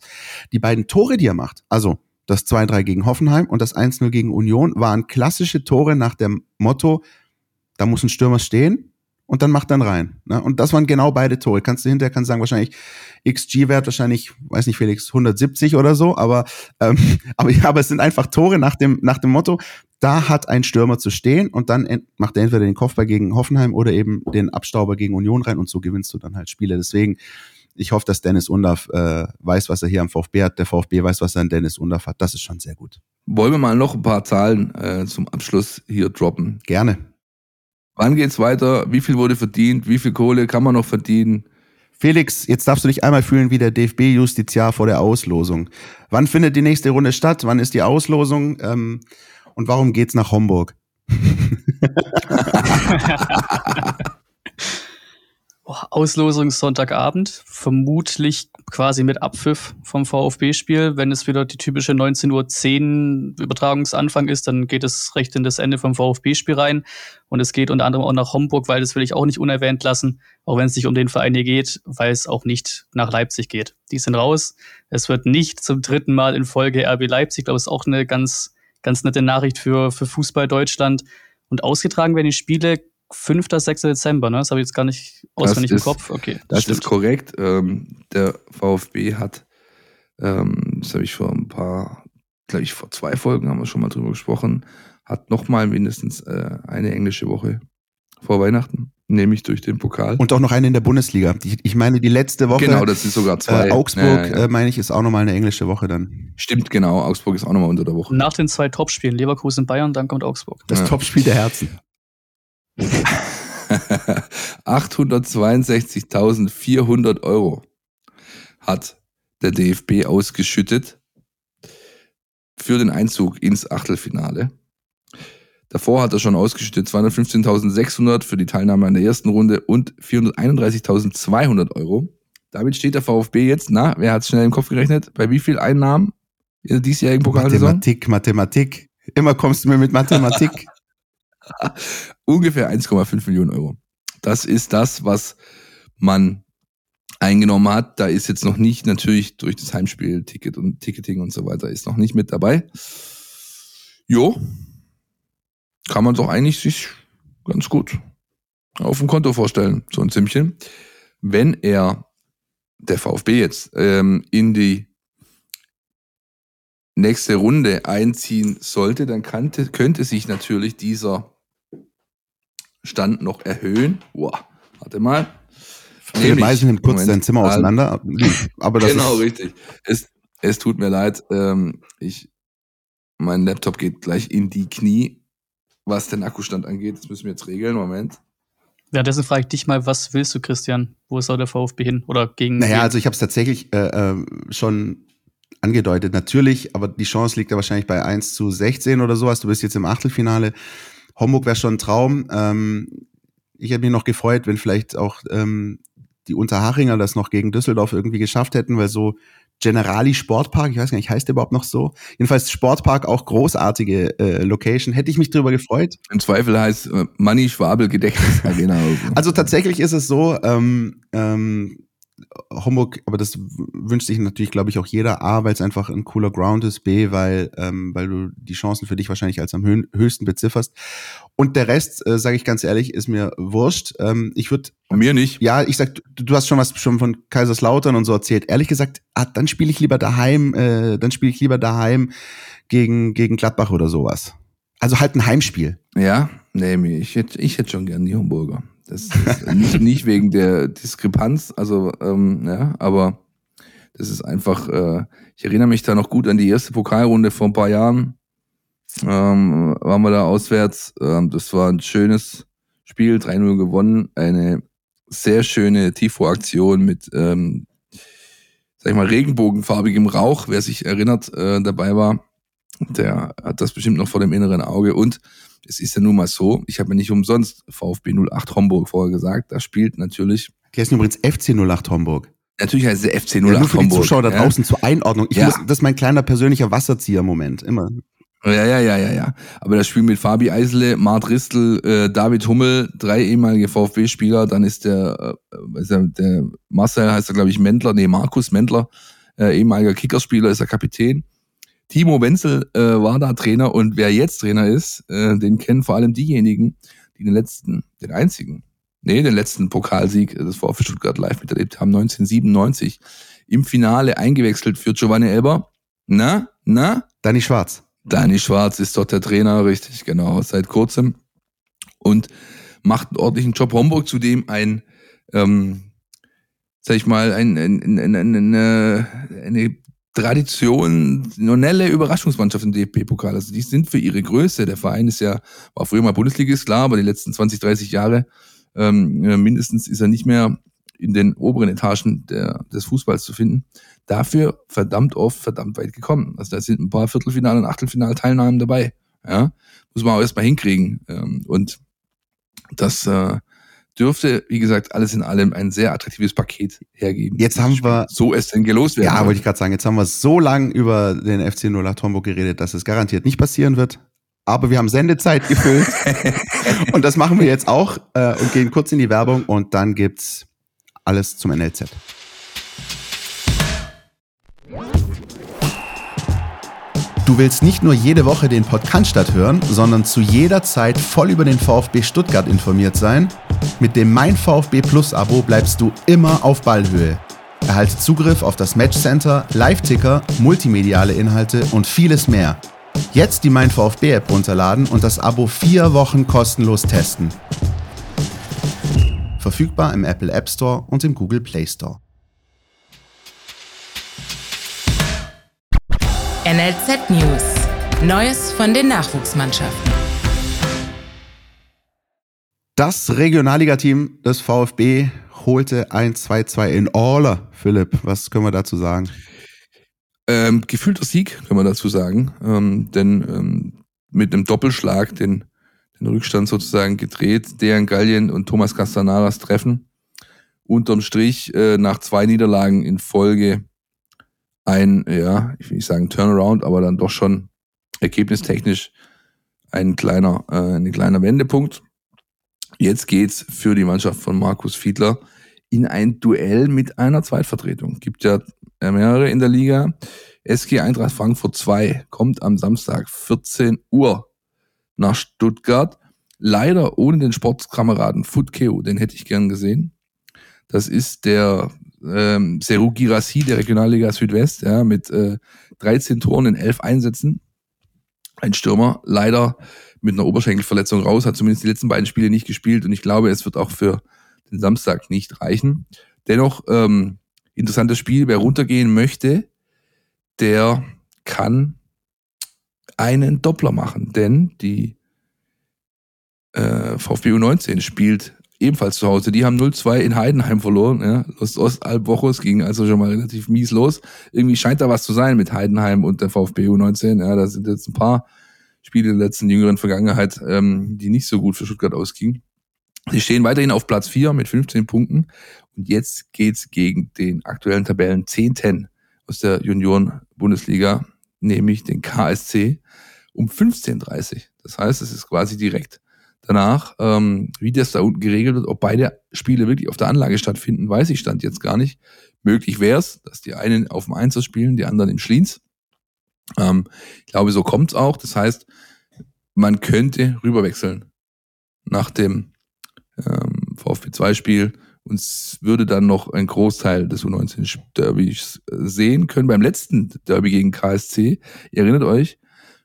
die beiden Tore, die er macht, also das 2-3 gegen Hoffenheim und das 1-0 gegen Union, waren klassische Tore nach dem Motto, da muss ein Stürmer stehen und dann macht dann rein. Ne? Und das waren genau beide Tore. Kannst du hinterher kannst sagen, wahrscheinlich XG-Wert wahrscheinlich, weiß nicht, Felix, 170 oder so, aber, ähm, aber, ja, aber es sind einfach Tore nach dem, nach dem Motto, da hat ein Stürmer zu stehen und dann macht er entweder den Kopfball gegen Hoffenheim oder eben den Abstauber gegen Union rein und so gewinnst du dann halt Spiele. Deswegen, ich hoffe, dass Dennis Undaff äh, weiß, was er hier am VfB hat. Der VfB weiß, was er an Dennis Undaff hat. Das ist schon sehr gut. Wollen wir mal noch ein paar Zahlen äh, zum Abschluss hier droppen? Gerne. Wann geht's weiter? Wie viel wurde verdient? Wie viel Kohle kann man noch verdienen? Felix, jetzt darfst du dich einmal fühlen wie der DFB-Justiziar vor der Auslosung. Wann findet die nächste Runde statt? Wann ist die Auslosung? Ähm, und warum geht's nach Homburg? Auslosung Sonntagabend, vermutlich quasi mit Abpfiff vom VfB-Spiel. Wenn es wieder die typische 19.10 Uhr Übertragungsanfang ist, dann geht es recht in das Ende vom VfB-Spiel rein. Und es geht unter anderem auch nach Homburg, weil das will ich auch nicht unerwähnt lassen, auch wenn es nicht um den Verein hier geht, weil es auch nicht nach Leipzig geht. Die sind raus. Es wird nicht zum dritten Mal in Folge RB Leipzig. Ich glaube, es ist auch eine ganz, ganz nette Nachricht für, für Fußball Deutschland. Und ausgetragen werden die Spiele 5. 6. Dezember, ne? Das habe ich jetzt gar nicht auswendig ist, im Kopf. Okay. Das stimmt. ist korrekt. Ähm, der VfB hat, ähm, das habe ich vor ein paar, glaube ich, vor zwei Folgen haben wir schon mal drüber gesprochen, hat nochmal mindestens äh, eine englische Woche vor Weihnachten, nämlich durch den Pokal. Und auch noch eine in der Bundesliga. Ich, ich meine, die letzte Woche. Genau, das ist sogar zwei. Äh, Augsburg, ja, ja. Äh, meine ich, ist auch nochmal eine englische Woche dann. Stimmt, genau. Augsburg ist auch nochmal unter der Woche. Nach den zwei Topspielen, Leverkusen, Bayern, dann kommt Augsburg. Das ja. Topspiel der Herzen. 862.400 Euro hat der DFB ausgeschüttet für den Einzug ins Achtelfinale. Davor hat er schon ausgeschüttet 215.600 für die Teilnahme an der ersten Runde und 431.200 Euro. Damit steht der VfB jetzt, na, wer hat es schnell im Kopf gerechnet? Bei wie viel Einnahmen in der diesjährigen Pokalsaison? Mathematik, Mathematik. Immer kommst du mir mit Mathematik. Ungefähr 1,5 Millionen Euro. Das ist das, was man eingenommen hat. Da ist jetzt noch nicht natürlich durch das Heimspiel Ticket und Ticketing und so weiter ist noch nicht mit dabei. Jo, kann man doch eigentlich sich ganz gut auf dem Konto vorstellen, so ein Zimmchen. Wenn er, der VfB jetzt, ähm, in die nächste Runde einziehen sollte, dann kannte, könnte sich natürlich dieser Stand noch erhöhen. Boah, warte mal. Philipp Meisen nimmt kurz Moment, dein Zimmer auseinander. Aber das genau, richtig. Es, es tut mir leid. Ähm, ich, mein Laptop geht gleich in die Knie, was den Akkustand angeht. Das müssen wir jetzt regeln. Moment. Währenddessen frage ich dich mal, was willst du, Christian? Wo soll der VfB hin? Oder gegen. Naja, wen? also ich habe es tatsächlich äh, äh, schon angedeutet. Natürlich, aber die Chance liegt ja wahrscheinlich bei 1 zu 16 oder sowas. Du bist jetzt im Achtelfinale. Homburg wäre schon ein Traum. Ähm, ich hätte mich noch gefreut, wenn vielleicht auch ähm, die Unterhachinger das noch gegen Düsseldorf irgendwie geschafft hätten, weil so Generali Sportpark, ich weiß gar nicht, heißt der überhaupt noch so? Jedenfalls Sportpark, auch großartige äh, Location. Hätte ich mich drüber gefreut. Im Zweifel heißt äh, Manni Schwabel Gedächtnis Arena. also tatsächlich ist es so, ähm, ähm, Homburg, aber das wünscht sich natürlich, glaube ich, auch jeder. A, weil es einfach ein cooler Ground ist. B, weil, ähm, weil du die Chancen für dich wahrscheinlich als am höchsten bezifferst. Und der Rest, äh, sage ich ganz ehrlich, ist mir wurscht. Ähm, ich würde mir nicht. Ja, ich sag, du, du, hast schon was schon von Kaiserslautern und so erzählt. Ehrlich gesagt, ah, dann spiele ich lieber daheim, äh, dann spiele ich lieber daheim gegen gegen Gladbach oder sowas. Also halt ein Heimspiel. Ja, nee, ich hätte ich hätte schon gern die Homburger. Das ist nicht, nicht wegen der Diskrepanz, also ähm, ja, aber das ist einfach, äh, ich erinnere mich da noch gut an die erste Pokalrunde vor ein paar Jahren. Ähm, waren wir da auswärts. Ähm, das war ein schönes Spiel, 3-0 gewonnen. Eine sehr schöne Tifo-Aktion mit, ähm, sag ich mal, regenbogenfarbigem Rauch. Wer sich erinnert, äh, dabei war, der hat das bestimmt noch vor dem inneren Auge. Und es ist ja nun mal so, ich habe mir nicht umsonst VfB 08 Homburg vorher gesagt, da spielt natürlich. Die heißen übrigens FC 08 Homburg. Natürlich heißt es FC 08 ja, nur für Homburg. Die Zuschauer da draußen ja. zur Einordnung. Ich ja. muss, das ist mein kleiner persönlicher Wasserzieher-Moment, immer. Ja, ja, ja, ja, ja. Aber das Spiel mit Fabi Eisele, Mart Ristel, äh, David Hummel, drei ehemalige VfB-Spieler, dann ist der, äh, ist der, der Marcel heißt er, glaube ich, Mendler, nee, Markus Mendler, äh, ehemaliger Kickerspieler, ist der Kapitän. Timo Wenzel äh, war da Trainer und wer jetzt Trainer ist, äh, den kennen vor allem diejenigen, die den letzten, den einzigen, nee, den letzten Pokalsieg des VfB Stuttgart live miterlebt haben, 1997 im Finale eingewechselt für Giovanni Elber. Na, na? Danny Schwarz. Danny Schwarz ist dort der Trainer, richtig, genau, seit kurzem. Und macht einen ordentlichen Job. Homburg zudem ein, ähm, sag ich mal, ein, ein, ein, ein, eine, eine traditionelle Überraschungsmannschaft im DFB-Pokal. Also die sind für ihre Größe. Der Verein ist ja, war früher mal Bundesligist, klar, aber die letzten 20, 30 Jahre ähm, mindestens ist er nicht mehr in den oberen Etagen der, des Fußballs zu finden. Dafür verdammt oft, verdammt weit gekommen. Also da sind ein paar Viertelfinal- und Achtelfinalteilnahmen dabei. Ja, muss man auch erstmal hinkriegen. Ähm, und das äh, dürfte, wie gesagt, alles in allem ein sehr attraktives Paket hergeben. Jetzt haben wir. So es denn gelost werden. Ja, wollte ich gerade sagen, jetzt haben wir so lang über den FC 08 Homburg geredet, dass es garantiert nicht passieren wird. Aber wir haben Sendezeit gefüllt. und das machen wir jetzt auch äh, und gehen kurz in die Werbung und dann gibt's alles zum NLZ. Du willst nicht nur jede Woche den Podcast hören, sondern zu jeder Zeit voll über den VfB Stuttgart informiert sein? Mit dem Mein VfB Plus Abo bleibst du immer auf Ballhöhe. Erhalte Zugriff auf das Matchcenter, Live-Ticker, multimediale Inhalte und vieles mehr. Jetzt die Mein VfB App runterladen und das Abo vier Wochen kostenlos testen. Verfügbar im Apple App Store und im Google Play Store. NLZ News. Neues von den Nachwuchsmannschaften. Das Regionalligateam des VfB holte ein 2-2 in Orla. Philipp, was können wir dazu sagen? Ähm, gefühlter Sieg, kann man dazu sagen. Ähm, denn ähm, mit einem Doppelschlag den, den Rückstand sozusagen gedreht. Dejan Gallien und Thomas Castanaras treffen. Unterm Strich äh, nach zwei Niederlagen in Folge ein, ja, ich will nicht sagen Turnaround, aber dann doch schon ergebnistechnisch ein kleiner, äh, ein kleiner Wendepunkt. Jetzt geht's für die Mannschaft von Markus Fiedler in ein Duell mit einer Zweitvertretung. Gibt ja mehrere in der Liga. SG Eintracht Frankfurt 2 kommt am Samstag 14 Uhr nach Stuttgart. Leider ohne den Sportkameraden Futkeo, den hätte ich gern gesehen. Das ist der ähm, Seru Girassi der Regionalliga Südwest, ja, mit äh, 13 Toren in 11 Einsätzen. Ein Stürmer, leider mit einer Oberschenkelverletzung raus, hat zumindest die letzten beiden Spiele nicht gespielt und ich glaube, es wird auch für den Samstag nicht reichen. Dennoch, ähm, interessantes Spiel, wer runtergehen möchte, der kann einen Doppler machen, denn die äh, VfB U19 spielt ebenfalls zu Hause. Die haben 0-2 in Heidenheim verloren. Ja. Los Ostalbwochos ging also schon mal relativ mies los. Irgendwie scheint da was zu sein mit Heidenheim und der VfB U19. Ja, da sind jetzt ein paar Spiele in der letzten jüngeren Vergangenheit, ähm, die nicht so gut für Stuttgart ausgingen. Sie stehen weiterhin auf Platz 4 mit 15 Punkten. Und jetzt geht's gegen den aktuellen Tabellen 10 aus der Junioren-Bundesliga, nämlich den KSC, um 15.30 Das heißt, es ist quasi direkt danach. Ähm, wie das da unten geregelt wird, ob beide Spiele wirklich auf der Anlage stattfinden, weiß ich stand jetzt gar nicht. Möglich wäre es, dass die einen auf dem Einser spielen, die anderen im Schliens. Ähm, ich glaube, so kommt's auch. Das heißt, man könnte rüberwechseln nach dem ähm, VfB-2-Spiel und würde dann noch ein Großteil des U19-Derbys sehen können. Beim letzten Derby gegen KSC, ihr erinnert euch,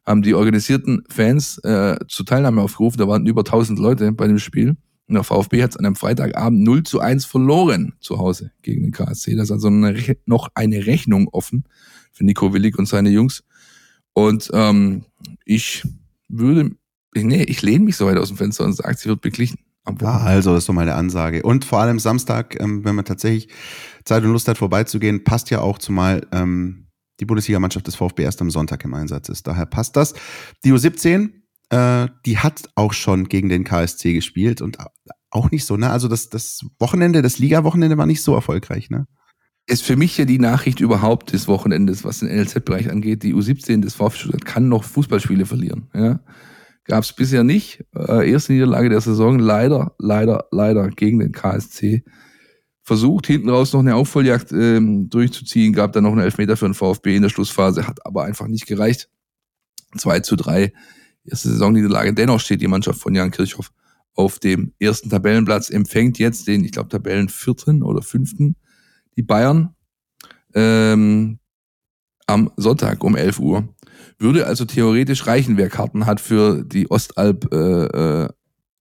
haben die organisierten Fans äh, zur Teilnahme aufgerufen. Da waren über 1000 Leute bei dem Spiel. Und der VfB hat es an einem Freitagabend 0 zu 1 verloren zu Hause gegen den KSC. Das ist also eine, noch eine Rechnung offen für Nico Willig und seine Jungs. Und ähm, ich würde, nee, ich lehne mich so weit aus dem Fenster und sage, sie wird beglichen. Ah, also, das ist so meine Ansage. Und vor allem Samstag, ähm, wenn man tatsächlich Zeit und Lust hat, vorbeizugehen, passt ja auch zumal ähm, die Bundesligamannschaft des VfB erst am Sonntag im Einsatz ist. Daher passt das. Die U17, äh, die hat auch schon gegen den KSC gespielt und auch nicht so, ne? Also das, das Wochenende, das Liga-Wochenende war nicht so erfolgreich, ne? Ist für mich ja die Nachricht überhaupt des Wochenendes, was den NLZ-Bereich angeht. Die U17 des VfB Stuttgart kann noch Fußballspiele verlieren. Ja? Gab es bisher nicht. Äh, erste Niederlage der Saison, leider, leider, leider gegen den KSC versucht, hinten raus noch eine Aufholjagd ähm, durchzuziehen, gab dann noch einen Elfmeter für den VfB in der Schlussphase, hat aber einfach nicht gereicht. 2 zu 3, erste Saisonniederlage. Dennoch steht die Mannschaft von Jan Kirchhoff auf dem ersten Tabellenplatz, empfängt jetzt den, ich glaube, Tabellenvierten oder fünften, die Bayern, ähm, am Sonntag um 11 Uhr. Würde also theoretisch reichen, wer Karten hat für die Ostalb äh, äh,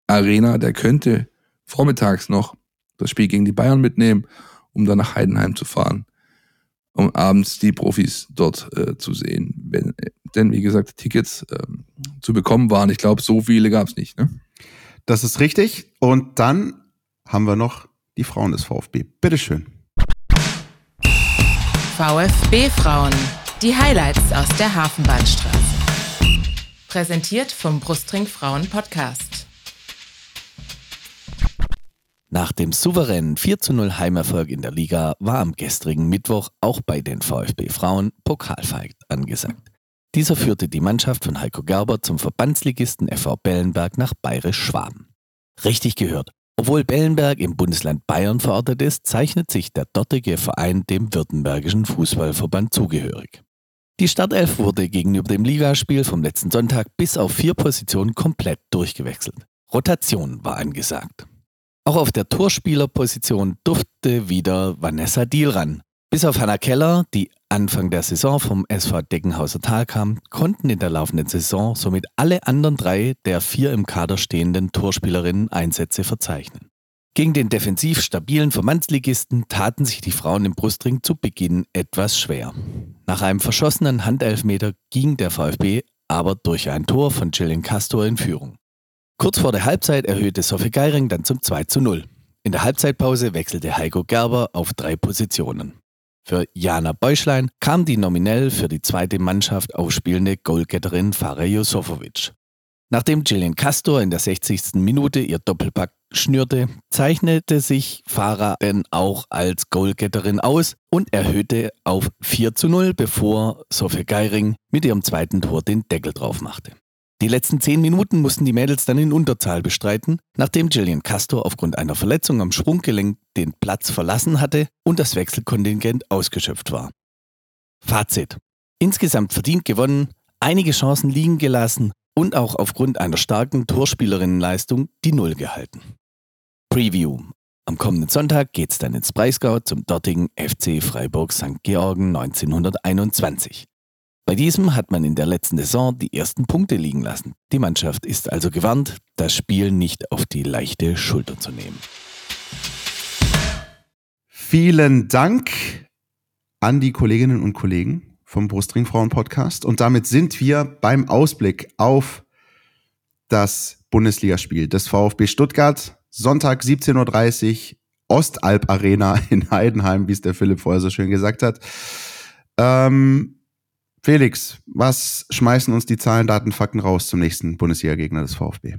Arena, der könnte vormittags noch das Spiel gegen die Bayern mitnehmen, um dann nach Heidenheim zu fahren. um abends die Profis dort äh, zu sehen. Wenn, denn wie gesagt, Tickets äh, zu bekommen waren, ich glaube, so viele gab es nicht. Ne? Das ist richtig. Und dann haben wir noch die Frauen des VfB. Bitteschön. VfB Frauen. Die Highlights aus der Hafenbahnstraße. Präsentiert vom Brustring Frauen Podcast. Nach dem souveränen 4 zu 0 Heimerfolg in der Liga war am gestrigen Mittwoch auch bei den VfB Frauen Pokalfight angesagt. Dieser führte die Mannschaft von Heiko Gerber zum Verbandsligisten FV Bellenberg nach Bayerisch Schwaben. Richtig gehört. Obwohl Bellenberg im Bundesland Bayern verortet ist, zeichnet sich der dortige Verein dem Württembergischen Fußballverband zugehörig. Die Startelf wurde gegenüber dem Ligaspiel vom letzten Sonntag bis auf vier Positionen komplett durchgewechselt. Rotation war angesagt. Auch auf der Torspielerposition durfte wieder Vanessa Diel ran. Bis auf Hannah Keller, die Anfang der Saison vom SV Deckenhauser Tal kam, konnten in der laufenden Saison somit alle anderen drei der vier im Kader stehenden Torspielerinnen Einsätze verzeichnen. Gegen den defensiv stabilen Verbandsligisten taten sich die Frauen im Brustring zu Beginn etwas schwer. Nach einem verschossenen Handelfmeter ging der VfB aber durch ein Tor von Jillian Castor in Führung. Kurz vor der Halbzeit erhöhte Sophie Geiring dann zum 2 zu 0. In der Halbzeitpause wechselte Heiko Gerber auf drei Positionen. Für Jana Beuschlein kam die nominell für die zweite Mannschaft aufspielende Goalgetterin Farah Josofovic. Nachdem Jillian Castor in der 60. Minute ihr Doppelpack schnürte, zeichnete sich Farah denn auch als Goalgetterin aus und erhöhte auf 4 zu 0, bevor Sophie Geiring mit ihrem zweiten Tor den Deckel drauf machte. Die letzten zehn Minuten mussten die Mädels dann in Unterzahl bestreiten, nachdem Jillian Castor aufgrund einer Verletzung am Sprunggelenk den Platz verlassen hatte und das Wechselkontingent ausgeschöpft war. Fazit. Insgesamt verdient gewonnen, einige Chancen liegen gelassen und auch aufgrund einer starken Torspielerinnenleistung die Null gehalten. Preview. Am kommenden Sonntag geht's dann ins Breisgau zum dortigen FC Freiburg St. Georgen 1921. Bei diesem hat man in der letzten Saison die ersten Punkte liegen lassen. Die Mannschaft ist also gewarnt, das Spiel nicht auf die leichte Schulter zu nehmen. Vielen Dank an die Kolleginnen und Kollegen vom Brustring Frauen Podcast. Und damit sind wir beim Ausblick auf das Bundesligaspiel des VfB Stuttgart. Sonntag 17.30 Uhr, Ostalb Arena in Heidenheim, wie es der Philipp vorher so schön gesagt hat. Ähm, Felix, was schmeißen uns die Zahlen, Daten, Fakten raus zum nächsten Bundesliga-Gegner des VfB?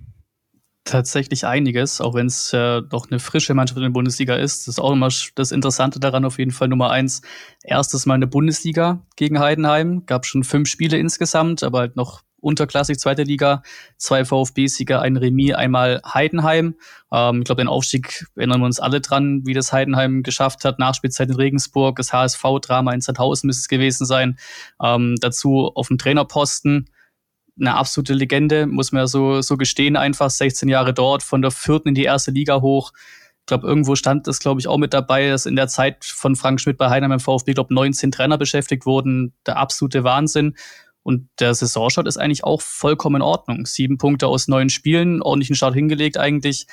Tatsächlich einiges, auch wenn es äh, doch eine frische Mannschaft in der Bundesliga ist. Das ist auch immer das Interessante daran, auf jeden Fall Nummer eins. Erstes Mal eine Bundesliga gegen Heidenheim. Gab schon fünf Spiele insgesamt, aber halt noch unterklassig zweite Liga, zwei VfB-Sieger, ein Remis, einmal Heidenheim. Ähm, ich glaube, den Aufstieg erinnern wir uns alle dran, wie das Heidenheim geschafft hat. Nachspielzeit in Regensburg, das HSV-Drama in 2000 müsste es gewesen sein. Ähm, dazu auf dem Trainerposten eine absolute Legende, muss man ja so, so gestehen, einfach 16 Jahre dort, von der vierten in die erste Liga hoch. Ich glaube, irgendwo stand das, glaube ich, auch mit dabei, dass in der Zeit von Frank Schmidt bei Heidenheim im VfB, glaube 19 Trainer beschäftigt wurden. Der absolute Wahnsinn. Und der Saisonstart ist eigentlich auch vollkommen in Ordnung. Sieben Punkte aus neun Spielen, ordentlichen Start hingelegt eigentlich.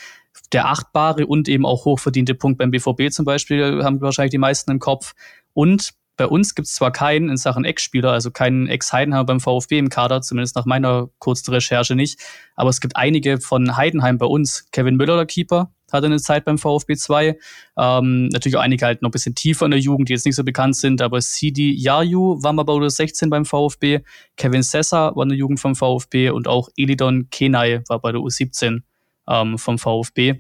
Der achtbare und eben auch hochverdiente Punkt beim BVB zum Beispiel haben wahrscheinlich die meisten im Kopf. Und bei uns gibt es zwar keinen in Sachen Ex-Spieler, also keinen Ex-Heidenheim beim VfB im Kader, zumindest nach meiner kurzen Recherche nicht, aber es gibt einige von Heidenheim bei uns. Kevin Müller, der Keeper, hatte eine Zeit beim VfB 2. Ähm, natürlich auch einige halt noch ein bisschen tiefer in der Jugend, die jetzt nicht so bekannt sind, aber Sidi Yayu war mal bei U16 beim VfB, Kevin Sessa war in der Jugend vom VfB und auch Elidon Kenai war bei der U17 ähm, vom VfB.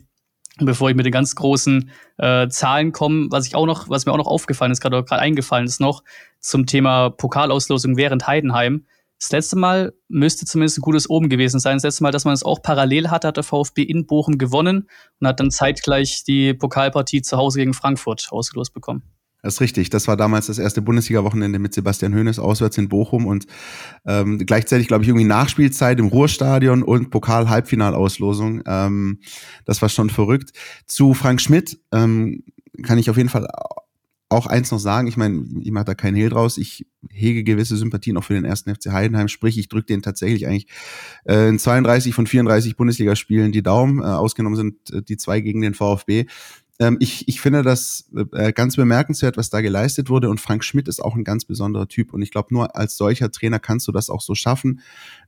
Bevor ich mit den ganz großen äh, Zahlen komme, was ich auch noch, was mir auch noch aufgefallen ist, gerade gerade eingefallen ist noch zum Thema Pokalauslosung während Heidenheim. Das letzte Mal müsste zumindest ein gutes Oben gewesen sein. Das letzte Mal, dass man es auch parallel hatte, hat der VfB in Bochum gewonnen und hat dann zeitgleich die Pokalpartie zu Hause gegen Frankfurt ausgelost bekommen. Das ist richtig. Das war damals das erste Bundesliga-Wochenende mit Sebastian Hoeneß auswärts in Bochum und ähm, gleichzeitig, glaube ich, irgendwie Nachspielzeit im Ruhrstadion und Pokal-Halbfinalauslosung. Ähm, das war schon verrückt. Zu Frank Schmidt ähm, kann ich auf jeden Fall auch eins noch sagen, ich meine, ich mache da keinen Hehl draus, ich hege gewisse Sympathien auch für den ersten FC Heidenheim, sprich, ich drücke den tatsächlich eigentlich äh, in 32 von 34 Bundesligaspielen die Daumen, äh, ausgenommen sind äh, die zwei gegen den VfB. Ähm, ich, ich finde das äh, ganz bemerkenswert, was da geleistet wurde. Und Frank Schmidt ist auch ein ganz besonderer Typ. Und ich glaube, nur als solcher Trainer kannst du das auch so schaffen,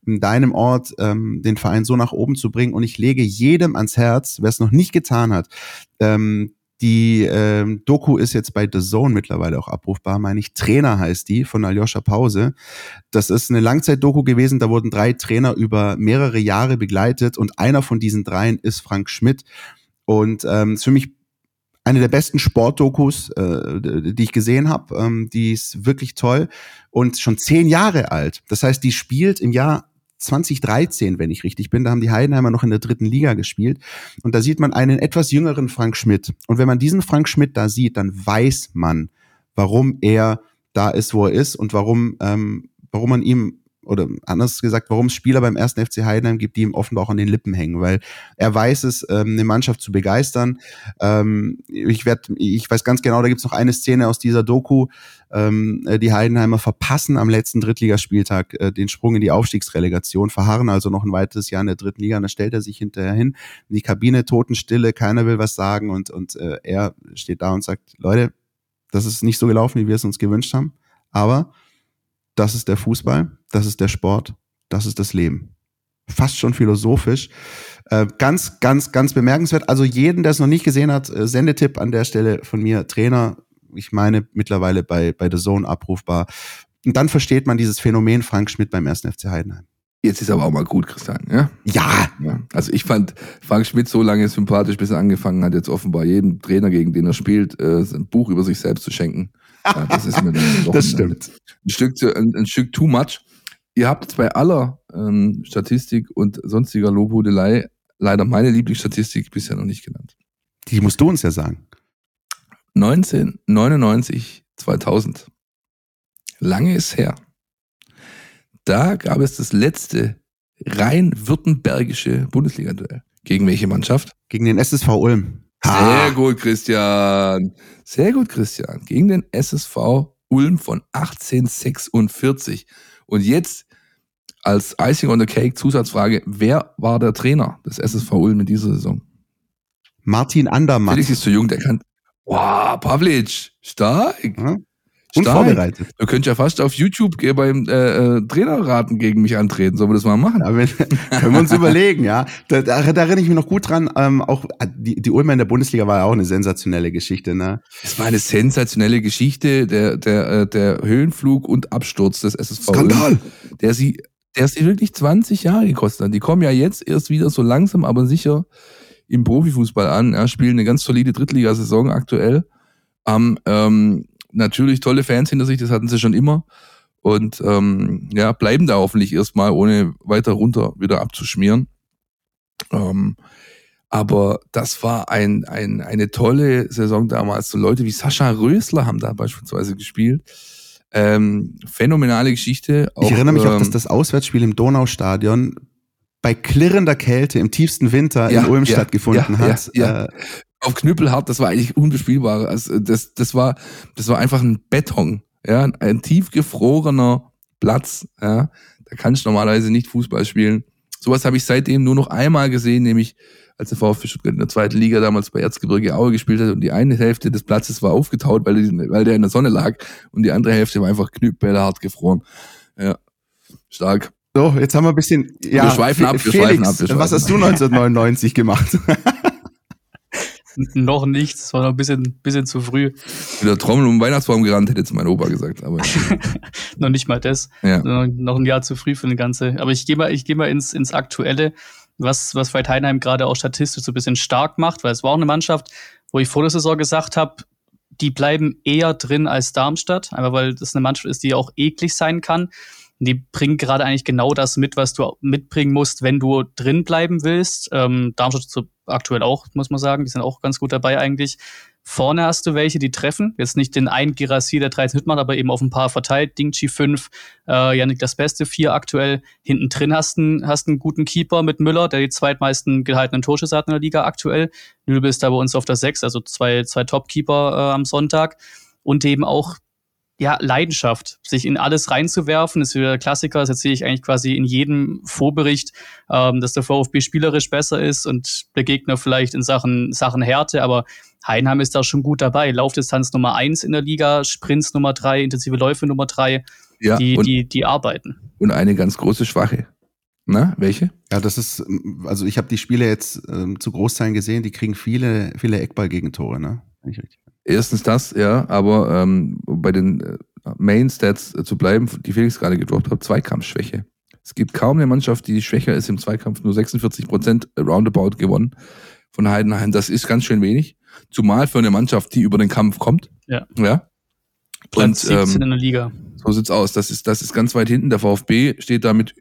in deinem Ort ähm, den Verein so nach oben zu bringen. Und ich lege jedem ans Herz, wer es noch nicht getan hat, ähm, die ähm, Doku ist jetzt bei The Zone mittlerweile auch abrufbar, meine ich. Trainer heißt die von Aljoscha Pause. Das ist eine Langzeit-Doku gewesen. Da wurden drei Trainer über mehrere Jahre begleitet und einer von diesen dreien ist Frank Schmidt. Und ähm, ist für mich eine der besten Sportdokus, äh, die ich gesehen habe. Ähm, die ist wirklich toll und schon zehn Jahre alt. Das heißt, die spielt im Jahr 2013, wenn ich richtig bin, da haben die Heidenheimer noch in der dritten Liga gespielt. Und da sieht man einen etwas jüngeren Frank Schmidt. Und wenn man diesen Frank Schmidt da sieht, dann weiß man, warum er da ist, wo er ist und warum, ähm, warum man ihm oder anders gesagt, warum es Spieler beim ersten FC Heidenheim gibt, die ihm offenbar auch an den Lippen hängen, weil er weiß es, ähm, eine Mannschaft zu begeistern. Ähm, ich werd, ich weiß ganz genau, da gibt es noch eine Szene aus dieser Doku. Ähm, äh, die Heidenheimer verpassen am letzten Drittligaspieltag äh, den Sprung in die Aufstiegsrelegation, verharren also noch ein weiteres Jahr in der dritten Liga und dann stellt er sich hinterher hin, in die Kabine Totenstille, keiner will was sagen und, und äh, er steht da und sagt, Leute, das ist nicht so gelaufen, wie wir es uns gewünscht haben, aber das ist der Fußball, das ist der Sport, das ist das Leben. Fast schon philosophisch. Äh, ganz, ganz, ganz bemerkenswert. Also jeden, der es noch nicht gesehen hat, äh, Sendetipp an der Stelle von mir, Trainer, ich meine mittlerweile bei, bei The Zone abrufbar. Und dann versteht man dieses Phänomen Frank Schmidt beim ersten FC Heidenheim. Jetzt ist aber auch mal gut, Christian, ja? Ja. ja. Also ich fand Frank Schmidt so lange sympathisch, bis er angefangen hat, jetzt offenbar jedem Trainer, gegen den er spielt, äh, ein Buch über sich selbst zu schenken. Ja, das ist mir dann doch das stimmt. Ein, Stück, ein, ein, Stück too much. Ihr habt bei aller ähm, Statistik und sonstiger Lobhudelei leider meine Lieblingsstatistik bisher noch nicht genannt. Die musst du uns ja sagen. 1999, 2000. Lange ist her. Da gab es das letzte rein württembergische Bundesliga-Duell. Gegen welche Mannschaft? Gegen den SSV Ulm. Sehr gut, Christian. Sehr gut, Christian. Gegen den SSV Ulm von 1846. Und jetzt als Icing on the Cake Zusatzfrage, wer war der Trainer des SSV Ulm in dieser Saison? Martin Andermann. Felix ist zu jung, der kann. Wow, Pavlic, stark. Ja. Unvorbereitet. Du könntest ja fast auf YouTube beim äh, äh, Trainerraten gegen mich antreten. Sollen wir das mal machen? Ja, wir, können wir uns überlegen, ja. Da, da, da, erinnere ich mich noch gut dran. Ähm, auch äh, die, die Ulmer in der Bundesliga war ja auch eine sensationelle Geschichte. Ne? Es war eine sensationelle Geschichte. Der, der, äh, der Höhenflug und Absturz des SSV. Skandal! Ulm, der sie, der sie wirklich 20 Jahre gekostet hat. Die kommen ja jetzt erst wieder so langsam, aber sicher im Profifußball an. Ja, spielen eine ganz solide Drittligasaison aktuell. Haben ähm, natürlich tolle Fans hinter sich, das hatten sie schon immer. Und ähm, ja, bleiben da hoffentlich erstmal, ohne weiter runter wieder abzuschmieren. Ähm, aber das war ein, ein, eine tolle Saison damals. So Leute wie Sascha Rösler haben da beispielsweise gespielt. Ähm, phänomenale Geschichte. Auch, ich erinnere mich ähm, auch, dass das Auswärtsspiel im Donaustadion bei klirrender Kälte im tiefsten Winter ja, in Ulm ja, stattgefunden ja, hat. Ja, auf Knüppelhart, das war eigentlich unbespielbar. Also das, das war, das war einfach ein Beton, ja, ein tiefgefrorener Platz, ja. Da kannst du normalerweise nicht Fußball spielen. Sowas habe ich seitdem nur noch einmal gesehen, nämlich als der VfB Stuttgart in der zweiten Liga damals bei Erzgebirge Aue gespielt hat und die eine Hälfte des Platzes war aufgetaut, weil, die, weil der in der Sonne lag und die andere Hälfte war einfach knüppelhart gefroren. Ja, stark. So, jetzt haben wir ein bisschen. Ja, wir schweifen ab, wir Felix, schweifen ab. Wir schweifen was hast du 1999 gemacht? noch nichts, war noch ein bisschen, bisschen zu früh. Mit der Trommel um den Weihnachtsbaum gerannt, hätte jetzt mein Opa gesagt. Aber noch nicht mal das. Ja. Noch ein Jahr zu früh für eine ganze. Aber ich gehe mal, ich gehe mal ins, ins Aktuelle, was, was vielleicht Heidenheim gerade auch statistisch so ein bisschen stark macht, weil es war auch eine Mannschaft, wo ich vor der Saison gesagt habe, die bleiben eher drin als Darmstadt, einfach weil das eine Mannschaft ist, die auch eklig sein kann. Die bringen gerade eigentlich genau das mit, was du mitbringen musst, wenn du drin bleiben willst. Ähm, Darmstadt so aktuell auch, muss man sagen. Die sind auch ganz gut dabei eigentlich. Vorne hast du welche, die treffen. Jetzt nicht den einen Girassi, der 13 Hit macht, aber eben auf ein paar verteilt. Dingchi 5, äh, Janik das Beste 4 aktuell. Hinten drin hast du hast einen guten Keeper mit Müller, der die zweitmeisten gehaltenen Torschüsse hat in der Liga aktuell. Nübel ist da bei uns auf der 6, also zwei, zwei Top-Keeper äh, am Sonntag. Und eben auch ja, Leidenschaft, sich in alles reinzuwerfen. Das ist wieder der Klassiker, das erzähle ich eigentlich quasi in jedem Vorbericht, ähm, dass der VfB spielerisch besser ist und der Gegner vielleicht in Sachen, Sachen Härte, aber Heinheim ist da schon gut dabei. Laufdistanz Nummer eins in der Liga, Sprints Nummer drei, intensive Läufe Nummer drei, ja, die, die, die arbeiten. Und eine ganz große Schwache. Na, welche? Ja, das ist, also ich habe die Spiele jetzt ähm, zu Großteilen gesehen, die kriegen viele, viele Eckballgegentore, ne? Nicht richtig. Erstens das, ja, aber ähm, bei den äh, Main Stats äh, zu bleiben, die Felix gerade gedroppt hat, Zweikampfschwäche. Es gibt kaum eine Mannschaft, die schwächer ist im Zweikampf, nur 46 Prozent roundabout gewonnen von Heidenheim. Das ist ganz schön wenig. Zumal für eine Mannschaft, die über den Kampf kommt. Ja. ja. Platz 17 ähm, in der Liga. So sieht's aus. Das ist, das ist ganz weit hinten. Der VfB steht da mit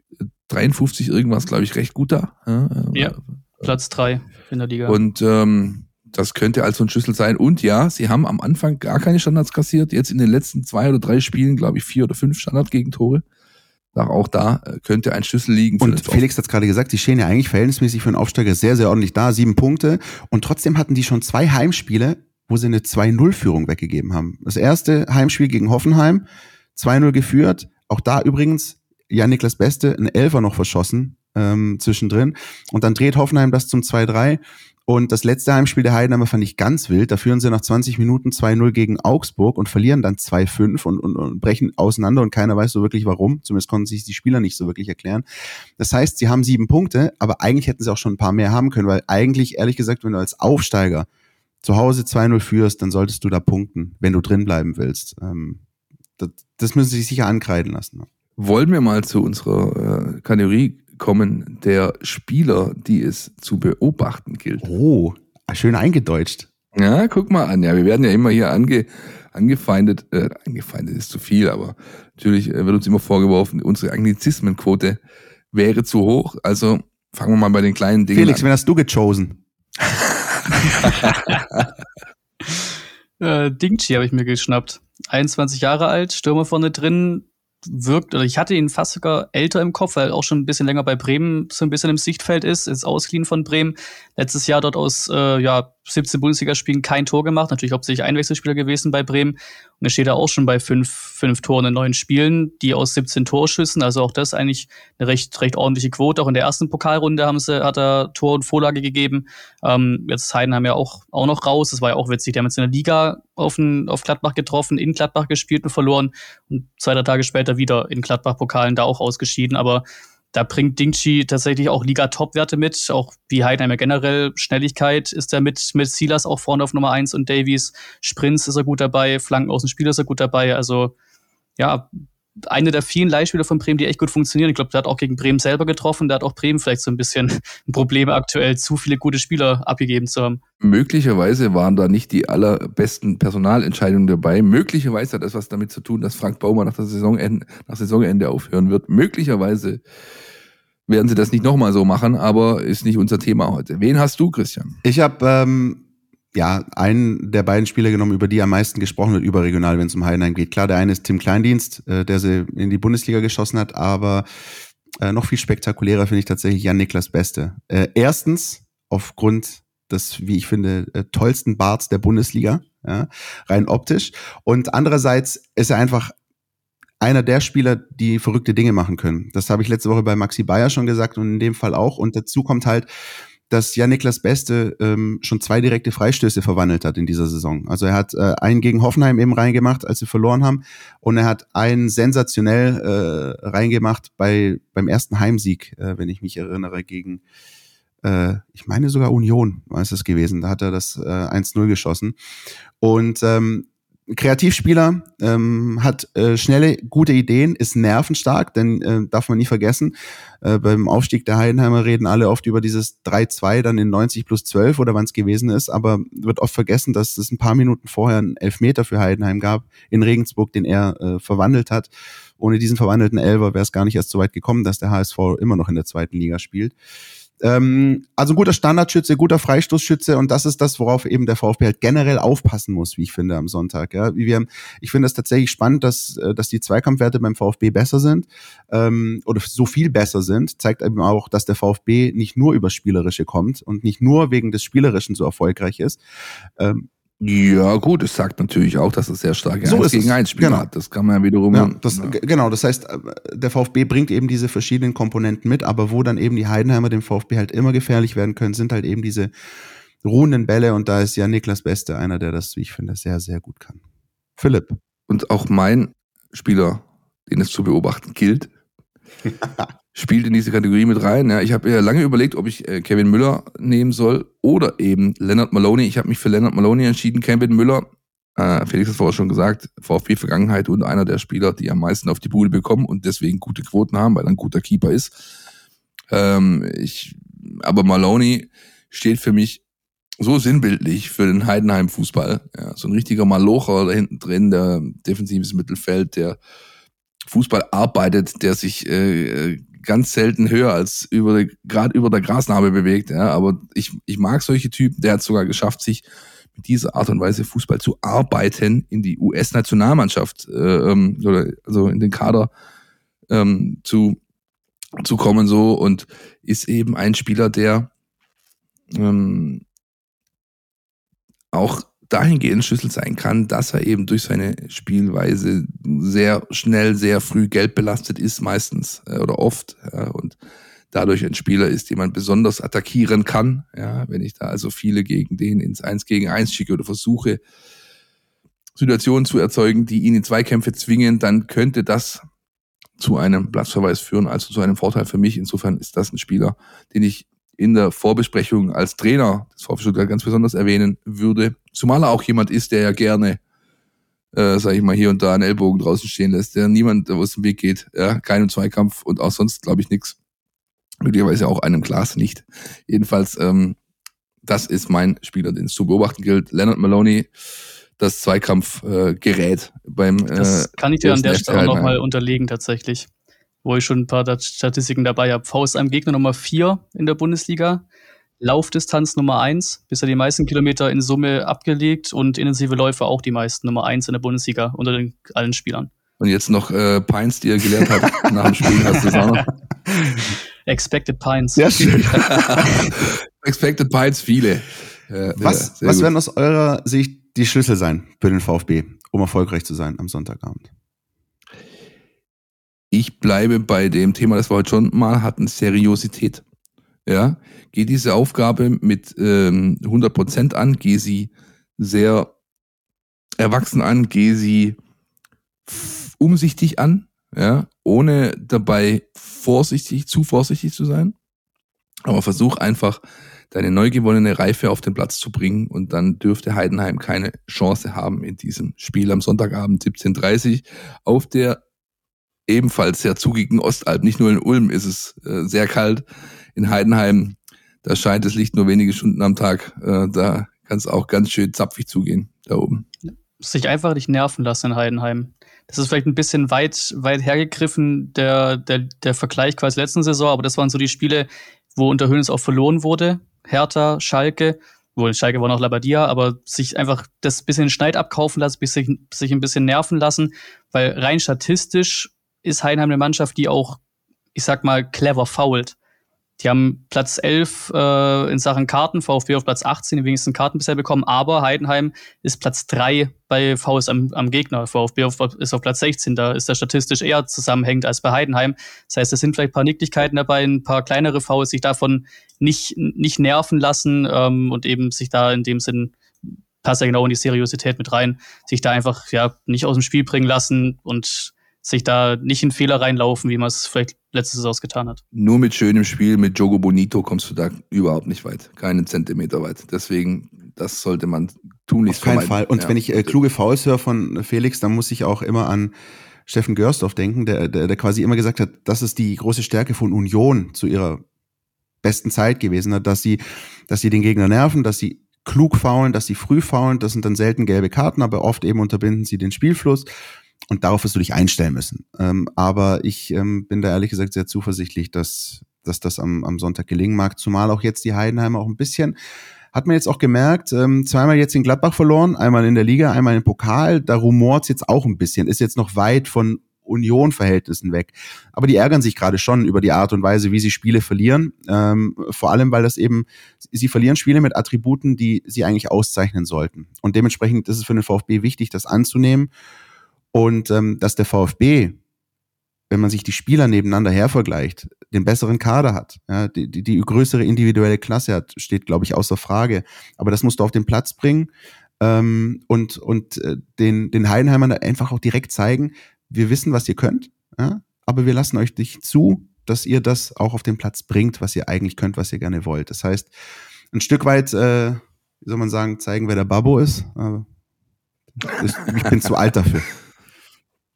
53 irgendwas, glaube ich, recht gut da. Ja, ja Platz 3 in der Liga. Und ähm, das könnte also ein Schlüssel sein. Und ja, sie haben am Anfang gar keine Standards kassiert. Jetzt in den letzten zwei oder drei Spielen, glaube ich, vier oder fünf Standardgegentore. Auch da äh, könnte ein Schlüssel liegen. und Felix hat es gerade gesagt, die stehen ja eigentlich verhältnismäßig für einen Aufsteiger sehr, sehr ordentlich da. Sieben Punkte. Und trotzdem hatten die schon zwei Heimspiele, wo sie eine 2-0-Führung weggegeben haben. Das erste Heimspiel gegen Hoffenheim, 2-0 geführt. Auch da übrigens Jan-Niklas Beste, ein Elfer noch verschossen ähm, zwischendrin. Und dann dreht Hoffenheim das zum 2-3. Und das letzte Heimspiel der Heidenheimer fand ich ganz wild. Da führen sie nach 20 Minuten 2-0 gegen Augsburg und verlieren dann 2-5 und, und, und brechen auseinander und keiner weiß so wirklich warum. Zumindest konnten sich die Spieler nicht so wirklich erklären. Das heißt, sie haben sieben Punkte, aber eigentlich hätten sie auch schon ein paar mehr haben können, weil eigentlich, ehrlich gesagt, wenn du als Aufsteiger zu Hause 2-0 führst, dann solltest du da punkten, wenn du drin bleiben willst. Ähm, das, müssen sie sich sicher ankreiden lassen. Wollen wir mal zu unserer äh, Kategorie kommen der Spieler, die es zu beobachten gilt. Oh, schön eingedeutscht. Ja, guck mal an. Ja, wir werden ja immer hier ange, angefeindet. Äh, angefeindet ist zu viel, aber natürlich äh, wird uns immer vorgeworfen, unsere Anglizismenquote wäre zu hoch. Also fangen wir mal bei den kleinen Dingen Felix, an. wen hast du gechosen? äh, Dingchi habe ich mir geschnappt. 21 Jahre alt, Stürmer vorne drin, wirkt, oder ich hatte ihn fast sogar älter im Kopf, weil er auch schon ein bisschen länger bei Bremen so ein bisschen im Sichtfeld ist, ist ausgeliehen von Bremen. Letztes Jahr dort aus äh, ja, 17 Bundesligaspielen kein Tor gemacht, natürlich hauptsächlich Einwechselspieler gewesen bei Bremen. Und er steht da auch schon bei fünf, fünf Toren in neun Spielen, die aus 17 Torschüssen, also auch das eigentlich eine recht, recht ordentliche Quote. Auch in der ersten Pokalrunde haben sie, hat er Tor und Vorlage gegeben. Ähm, jetzt Heidenheim ja auch, auch noch raus, das war ja auch witzig. Die haben jetzt in der Liga auf, ein, auf Gladbach getroffen, in Gladbach gespielt und verloren und zwei, drei Tage später wieder in Gladbach-Pokalen da auch ausgeschieden. Aber da bringt Dingchi tatsächlich auch Liga-Top-Werte mit, auch wie Heidenheimer generell. Schnelligkeit ist er mit, mit Silas auch vorne auf Nummer 1 und Davies. Sprints ist er gut dabei, Flanken aus dem Spiel ist er gut dabei. Also ja, eine der vielen Leihspieler von Bremen, die echt gut funktionieren. Ich glaube, der hat auch gegen Bremen selber getroffen. Der hat auch Bremen vielleicht so ein bisschen ein Problem aktuell, zu viele gute Spieler abgegeben zu haben. Möglicherweise waren da nicht die allerbesten Personalentscheidungen dabei. Möglicherweise hat das was damit zu tun, dass Frank Baumer nach, der Saisonende, nach Saisonende aufhören wird. Möglicherweise werden sie das nicht nochmal so machen, aber ist nicht unser Thema heute. Wen hast du, Christian? Ich habe ähm, ja einen der beiden Spieler genommen, über die am meisten gesprochen wird, überregional, wenn es um Heidenheim geht. Klar, der eine ist Tim Kleindienst, äh, der sie in die Bundesliga geschossen hat, aber äh, noch viel spektakulärer finde ich tatsächlich Jan-Niklas Beste. Äh, erstens aufgrund des, wie ich finde, äh, tollsten Barts der Bundesliga, ja, rein optisch. Und andererseits ist er einfach einer der Spieler, die verrückte Dinge machen können. Das habe ich letzte Woche bei Maxi Bayer schon gesagt und in dem Fall auch. Und dazu kommt halt, dass ja Niklas Beste ähm, schon zwei direkte Freistöße verwandelt hat in dieser Saison. Also er hat äh, einen gegen Hoffenheim eben reingemacht, als sie verloren haben, und er hat einen sensationell äh, reingemacht bei beim ersten Heimsieg, äh, wenn ich mich erinnere, gegen äh, ich meine sogar Union war es gewesen. Da hat er das äh, 1-0 geschossen. Und ähm, Kreativspieler, ähm, hat äh, schnelle, gute Ideen, ist nervenstark, denn äh, darf man nie vergessen, äh, beim Aufstieg der Heidenheimer reden alle oft über dieses 3-2 dann in 90 plus 12 oder wann es gewesen ist, aber wird oft vergessen, dass es ein paar Minuten vorher einen Elfmeter für Heidenheim gab in Regensburg, den er äh, verwandelt hat. Ohne diesen verwandelten Elver wäre es gar nicht erst so weit gekommen, dass der HSV immer noch in der zweiten Liga spielt. Ähm, also guter Standardschütze, guter Freistoßschütze und das ist das, worauf eben der VfB halt generell aufpassen muss, wie ich finde, am Sonntag. Ja, wie wir, ich finde es tatsächlich spannend, dass, äh, dass die Zweikampfwerte beim VfB besser sind ähm, oder so viel besser sind. Zeigt eben auch, dass der VfB nicht nur über Spielerische kommt und nicht nur wegen des Spielerischen so erfolgreich ist. Ähm, Ja, gut, es sagt natürlich auch, dass er sehr starke So 1 ist gegen es. 1 Spiele Genau. hat. Das kann man ja wiederum. Ja, das, g- genau, das heißt, äh, der VfB bringt eben diese verschiedenen Komponenten mit, aber wo dann eben die Heidenheimer dem VfB halt immer gefährlich werden können, sind halt eben diese ruhenden Bälle und da ist ja Niklas Beste einer, der das, wie ich finde, sehr, sehr gut kann. Philipp. Und auch mein Spieler, den es zu beobachten gilt, spielt in diese Kategorie mit rein. Ja, ich habe ja lange überlegt, ob ich äh, Kevin Müller nehmen soll oder eben Leonard Maloney. Ich habe mich für Leonard Maloney entschieden. Kevin Müller, äh, Felix hat vorher schon gesagt, VfB-Vergangenheit und einer der Spieler, die am meisten auf die Bude bekommen und deswegen gute Quoten haben, weil er ein guter Keeper ist. Ähm, ich, aber Maloney steht für mich so sinnbildlich für den Heidenheim-Fußball. Ja, so ein richtiger Malocher da hinten drin, der defensives Mittelfeld, der Fußball arbeitet, der sich äh, ganz selten höher als über gerade über der Grasnarbe bewegt. Ja, aber ich, ich mag solche Typen. Der hat sogar geschafft, sich mit dieser Art und Weise Fußball zu arbeiten in die US-Nationalmannschaft äh, ähm, oder also in den Kader ähm, zu zu kommen so und ist eben ein Spieler, der ähm, auch dahingehend Schlüssel sein kann, dass er eben durch seine Spielweise sehr schnell, sehr früh geldbelastet ist, meistens äh, oder oft. Ja, und dadurch ein Spieler ist, den man besonders attackieren kann. Ja, wenn ich da also viele gegen den ins Eins gegen Eins schicke oder versuche, Situationen zu erzeugen, die ihn in Zweikämpfe zwingen, dann könnte das zu einem Platzverweis führen, also zu einem Vorteil für mich. Insofern ist das ein Spieler, den ich in der Vorbesprechung als Trainer des VfB Stuttgart ganz besonders erwähnen würde. Zumal er auch jemand ist, der ja gerne, äh, sage ich mal, hier und da einen Ellbogen draußen stehen lässt, der niemand aus dem Weg geht, ja, keinem Zweikampf und auch sonst, glaube ich, nichts. Möglicherweise auch einem Glas nicht. Jedenfalls, ähm, das ist mein Spieler, den es zu beobachten gilt. Leonard Maloney, das Zweikampfgerät äh, beim Das äh, kann ich dir an der Stelle FC nochmal unterlegen, tatsächlich. Wo ich schon ein paar Statistiken dabei habe. Faust am Gegner Nummer 4 in der Bundesliga. Laufdistanz Nummer 1, bisher die meisten Kilometer in Summe abgelegt und intensive Läufe auch die meisten Nummer 1 in der Bundesliga unter den allen Spielern. Und jetzt noch äh, Pines, die er gelernt hat nach dem Spiel, hast du es auch noch. Expected Pines. Sehr schön. Expected Pines, viele. Äh, Was, sehr was gut. werden aus eurer Sicht die Schlüssel sein für den VfB, um erfolgreich zu sein am Sonntagabend? Ich bleibe bei dem Thema, das wir heute schon mal hatten, Seriosität. Ja, geh diese Aufgabe mit ähm, 100% an, geh sie sehr erwachsen an, geh sie umsichtig an, ja, ohne dabei vorsichtig, zu vorsichtig zu sein. Aber versuch einfach, deine neu gewonnene Reife auf den Platz zu bringen und dann dürfte Heidenheim keine Chance haben in diesem Spiel am Sonntagabend 17.30 auf der ebenfalls sehr zugigen Ostalb. Nicht nur in Ulm ist es äh, sehr kalt. In Heidenheim, da scheint das Licht nur wenige Stunden am Tag. Äh, da kann es auch ganz schön zapfig zugehen, da oben. sich einfach nicht nerven lassen in Heidenheim. Das ist vielleicht ein bisschen weit, weit hergegriffen, der, der, der Vergleich quasi letzten Saison, aber das waren so die Spiele, wo unter Hönes auch verloren wurde. Hertha, Schalke, wohl Schalke war noch Labadia, aber sich einfach das bisschen Schneid abkaufen lassen, sich, sich ein bisschen nerven lassen, weil rein statistisch ist Heidenheim eine Mannschaft, die auch, ich sag mal, clever fault. Die haben Platz 11 äh, in Sachen Karten, VfB auf Platz 18, die wenigsten Karten bisher bekommen, aber Heidenheim ist Platz 3 bei VS am, am Gegner. VfB auf, ist auf Platz 16, da ist er statistisch eher zusammenhängend als bei Heidenheim. Das heißt, es sind vielleicht ein paar Nicklichkeiten dabei, ein paar kleinere Fouls, sich davon nicht, nicht nerven lassen ähm, und eben sich da in dem Sinn passt ja genau in die Seriosität mit rein, sich da einfach ja nicht aus dem Spiel bringen lassen und sich da nicht in Fehler reinlaufen, wie man es vielleicht letztes Saison getan hat. Nur mit schönem Spiel, mit Jogo Bonito kommst du da überhaupt nicht weit. Keinen Zentimeter weit. Deswegen, das sollte man tunlichst Auf keinen vermeiden. Fall. Und Ja. wenn ich äh, kluge Fouls höre von Felix, dann muss ich auch immer an Steffen Görsdorf denken, der, der, der quasi immer gesagt hat, das ist die große Stärke von Union zu ihrer besten Zeit gewesen hat, dass sie, dass sie den Gegner nerven, dass sie klug faulen, dass sie früh faulen. Das sind dann selten gelbe Karten, aber oft eben unterbinden sie den Spielfluss. Und darauf wirst du dich einstellen müssen. Ähm, aber ich ähm, bin da ehrlich gesagt sehr zuversichtlich, dass, dass das am, am Sonntag gelingen mag. Zumal auch jetzt die Heidenheimer auch ein bisschen, hat man jetzt auch gemerkt, ähm, zweimal jetzt in Gladbach verloren, einmal in der Liga, einmal im Pokal. Da rumort jetzt auch ein bisschen. Ist jetzt noch weit von Union-Verhältnissen weg. Aber die ärgern sich gerade schon über die Art und Weise, wie sie Spiele verlieren. Ähm, vor allem, weil das eben, sie verlieren Spiele mit Attributen, die sie eigentlich auszeichnen sollten. Und dementsprechend ist es für den VfB wichtig, das anzunehmen. Und ähm, dass der VfB, wenn man sich die Spieler nebeneinander her vergleicht, den besseren Kader hat, ja, die, die, die größere individuelle Klasse hat, steht, glaube ich, außer Frage. Aber das musst du auf den Platz bringen ähm, und, und äh, den, den Heidenheimern einfach auch direkt zeigen, wir wissen, was ihr könnt, ja, aber wir lassen euch nicht zu, dass ihr das auch auf den Platz bringt, was ihr eigentlich könnt, was ihr gerne wollt. Das heißt, ein Stück weit, äh, wie soll man sagen, zeigen, wer der Babbo ist. Äh, ich bin zu alt dafür.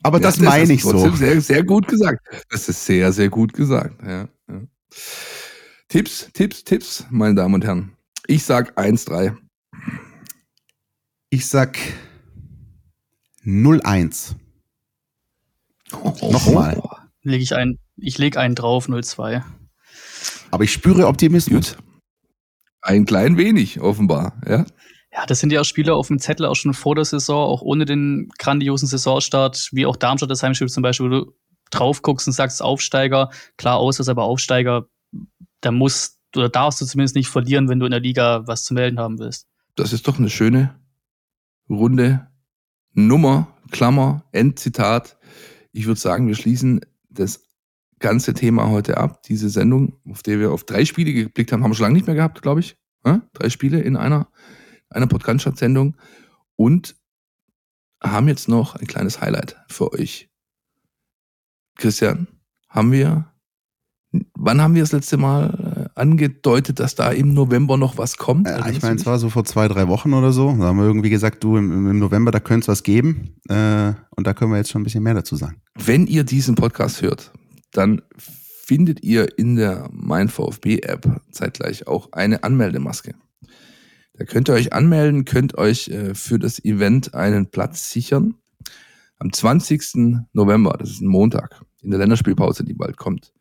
Aber ja, das, das meine ich so. Sehr, sehr gut gesagt. Das ist sehr, sehr gut gesagt. Ja, ja. Tipps, Tipps, Tipps, meine Damen und Herren. Ich sag 1-3. Ich sag 0-1. Oh, Nochmal. Leg ich ein, ich lege einen drauf, 0-2. Aber ich spüre Optimismus. Gut. Ein klein wenig, offenbar, ja. Ja, das sind ja auch Spieler auf dem Zettel auch schon vor der Saison, auch ohne den grandiosen Saisonstart, wie auch Darmstadt das Heimspiel zum Beispiel, wo du drauf guckst und sagst Aufsteiger, klar aus, ist aber Aufsteiger, da musst oder darfst du zumindest nicht verlieren, wenn du in der Liga was zu melden haben willst. Das ist doch eine schöne runde Nummer, Klammer, Endzitat. Ich würde sagen, wir schließen das ganze Thema heute ab. Diese Sendung, auf der wir auf drei Spiele geblickt haben, haben wir schon lange nicht mehr gehabt, glaube ich. Drei Spiele in einer einer Podcast-Sendung und haben jetzt noch ein kleines Highlight für euch. Christian, haben wir, wann haben wir das letzte Mal äh, angedeutet, dass da im November noch was kommt? Ja, ich meine, es war so vor zwei, drei Wochen oder so. Da haben wir irgendwie gesagt, du, im, im November, da könnte es was geben. Äh, und da können wir jetzt schon ein bisschen mehr dazu sagen. Wenn ihr diesen Podcast hört, dann findet ihr in der Mein VfB App zeitgleich auch eine Anmeldemaske. Da könnt ihr euch anmelden, könnt euch äh, für das Event einen Platz sichern. Am 20. November, das ist ein Montag, in der Länderspielpause, die bald kommt,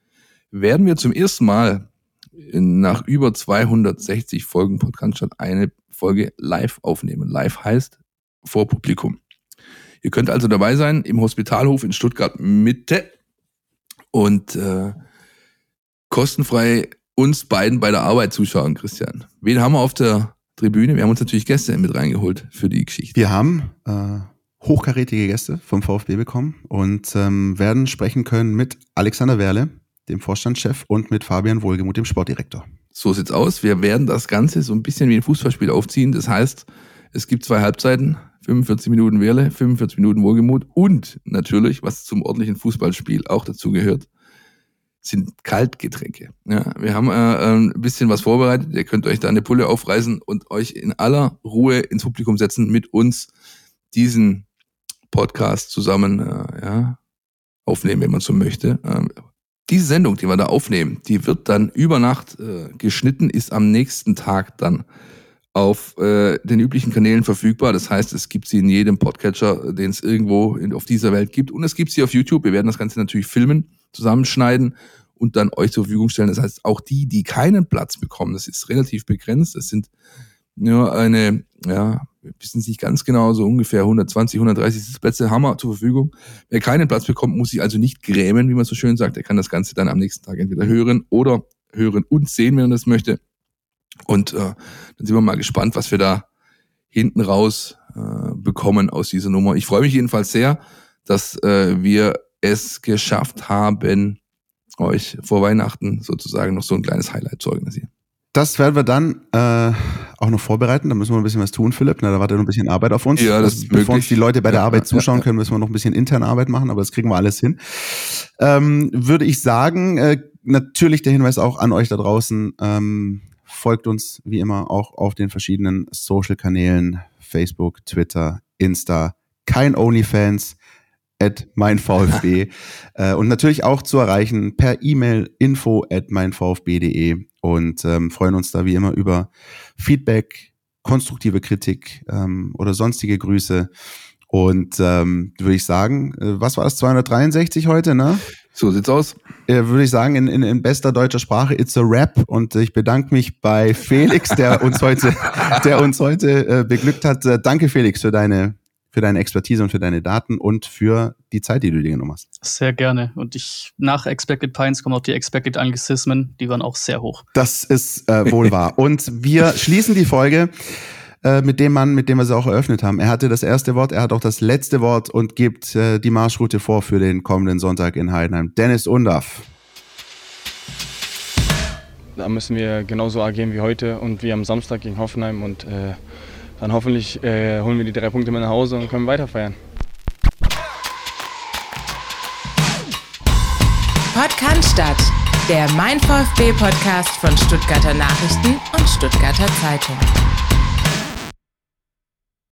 werden wir zum ersten Mal nach über 260 Folgen Podcast eine Folge live aufnehmen. Live heißt vor Publikum. Ihr könnt also dabei sein im Hospitalhof in Stuttgart Mitte und äh, kostenfrei uns beiden bei der Arbeit zuschauen, Christian. Wen haben wir auf der Tribüne. Wir haben uns natürlich Gäste mit reingeholt für die Geschichte. Wir haben äh, hochkarätige Gäste vom VfB bekommen und ähm, werden sprechen können mit Alexander Werle, dem Vorstandschef, und mit Fabian Wohlgemuth, dem Sportdirektor. So sieht's aus. Wir werden das Ganze so ein bisschen wie ein Fußballspiel aufziehen. Das heißt, es gibt zwei Halbzeiten, 45 Minuten Werle, 45 Minuten Wohlgemuth und natürlich, was zum ordentlichen Fußballspiel auch dazu gehört, sind Kaltgetränke. Ja, wir haben äh, ein bisschen was vorbereitet. Ihr könnt euch da eine Pulle aufreißen und euch in aller Ruhe ins Publikum setzen, mit uns diesen Podcast zusammen äh, ja, aufnehmen, wenn man so möchte. Ähm, diese Sendung, die wir da aufnehmen, die wird dann über Nacht äh, geschnitten, ist am nächsten Tag dann auf äh, den üblichen Kanälen verfügbar. Das heißt, es gibt sie in jedem Podcatcher, den es irgendwo in, auf dieser Welt gibt. Und es gibt sie auf YouTube. Wir werden das Ganze natürlich filmen, zusammenschneiden und dann euch zur Verfügung stellen. Das heißt, auch die, die keinen Platz bekommen, das ist relativ begrenzt. Das sind nur eine, ja, wir wissen es nicht ganz genau, so ungefähr 120, 130 Plätze haben wir zur Verfügung. Wer keinen Platz bekommt, muss sich also nicht grämen, wie man so schön sagt. Er kann das Ganze dann am nächsten Tag entweder hören oder hören und sehen, wenn er das möchte. Und äh, dann sind wir mal gespannt, was wir da hinten raus äh, bekommen aus dieser Nummer. Ich freue mich jedenfalls sehr, dass äh, wir es geschafft haben, euch vor Weihnachten sozusagen noch so ein kleines Highlight zu organisieren. Das werden wir dann äh, auch noch vorbereiten. Da müssen wir ein bisschen was tun, Philipp. Na, da wartet noch ein bisschen Arbeit auf uns. Ja, das ist Bevor uns die Leute bei der ja, Arbeit zuschauen ja, können, müssen wir noch ein bisschen interne Arbeit machen, aber das kriegen wir alles hin. Ähm, würde ich sagen, äh, natürlich der Hinweis auch an euch da draußen. Ähm, folgt uns wie immer auch auf den verschiedenen Social-Kanälen, Facebook, Twitter, Insta. Kein OnlyFans at meinVfB äh, und natürlich auch zu erreichen per E-Mail info at meinvfb.de und ähm, freuen uns da wie immer über Feedback, konstruktive Kritik ähm, oder sonstige Grüße. Und ähm, würde ich sagen, äh, was war das, 263 heute, ne? So sieht's aus. Äh, würde ich sagen, in, in, in bester deutscher Sprache, it's a rap. Und ich bedanke mich bei Felix, der uns heute, der uns heute äh, beglückt hat. Äh, danke, Felix, für deine für deine Expertise und für deine Daten und für die Zeit, die du dir genommen hast. Sehr gerne. Und ich nach Expected Pines kommen auch die Expected Anglizismen, die waren auch sehr hoch. Das ist äh, wohl wahr. Und wir schließen die Folge äh, mit dem Mann, mit dem wir sie auch eröffnet haben. Er hatte das erste Wort, er hat auch das letzte Wort und gibt äh, die Marschroute vor für den kommenden Sonntag in Heidenheim. Dennis Undaff. Da müssen wir genauso agieren wie heute und wie am Samstag gegen Hoffenheim und äh, dann hoffentlich äh, holen wir die drei Punkte mit nach Hause und können weiter feiern. Podcast statt, der Mein VfB Podcast von Stuttgarter Nachrichten und Stuttgarter Zeitung.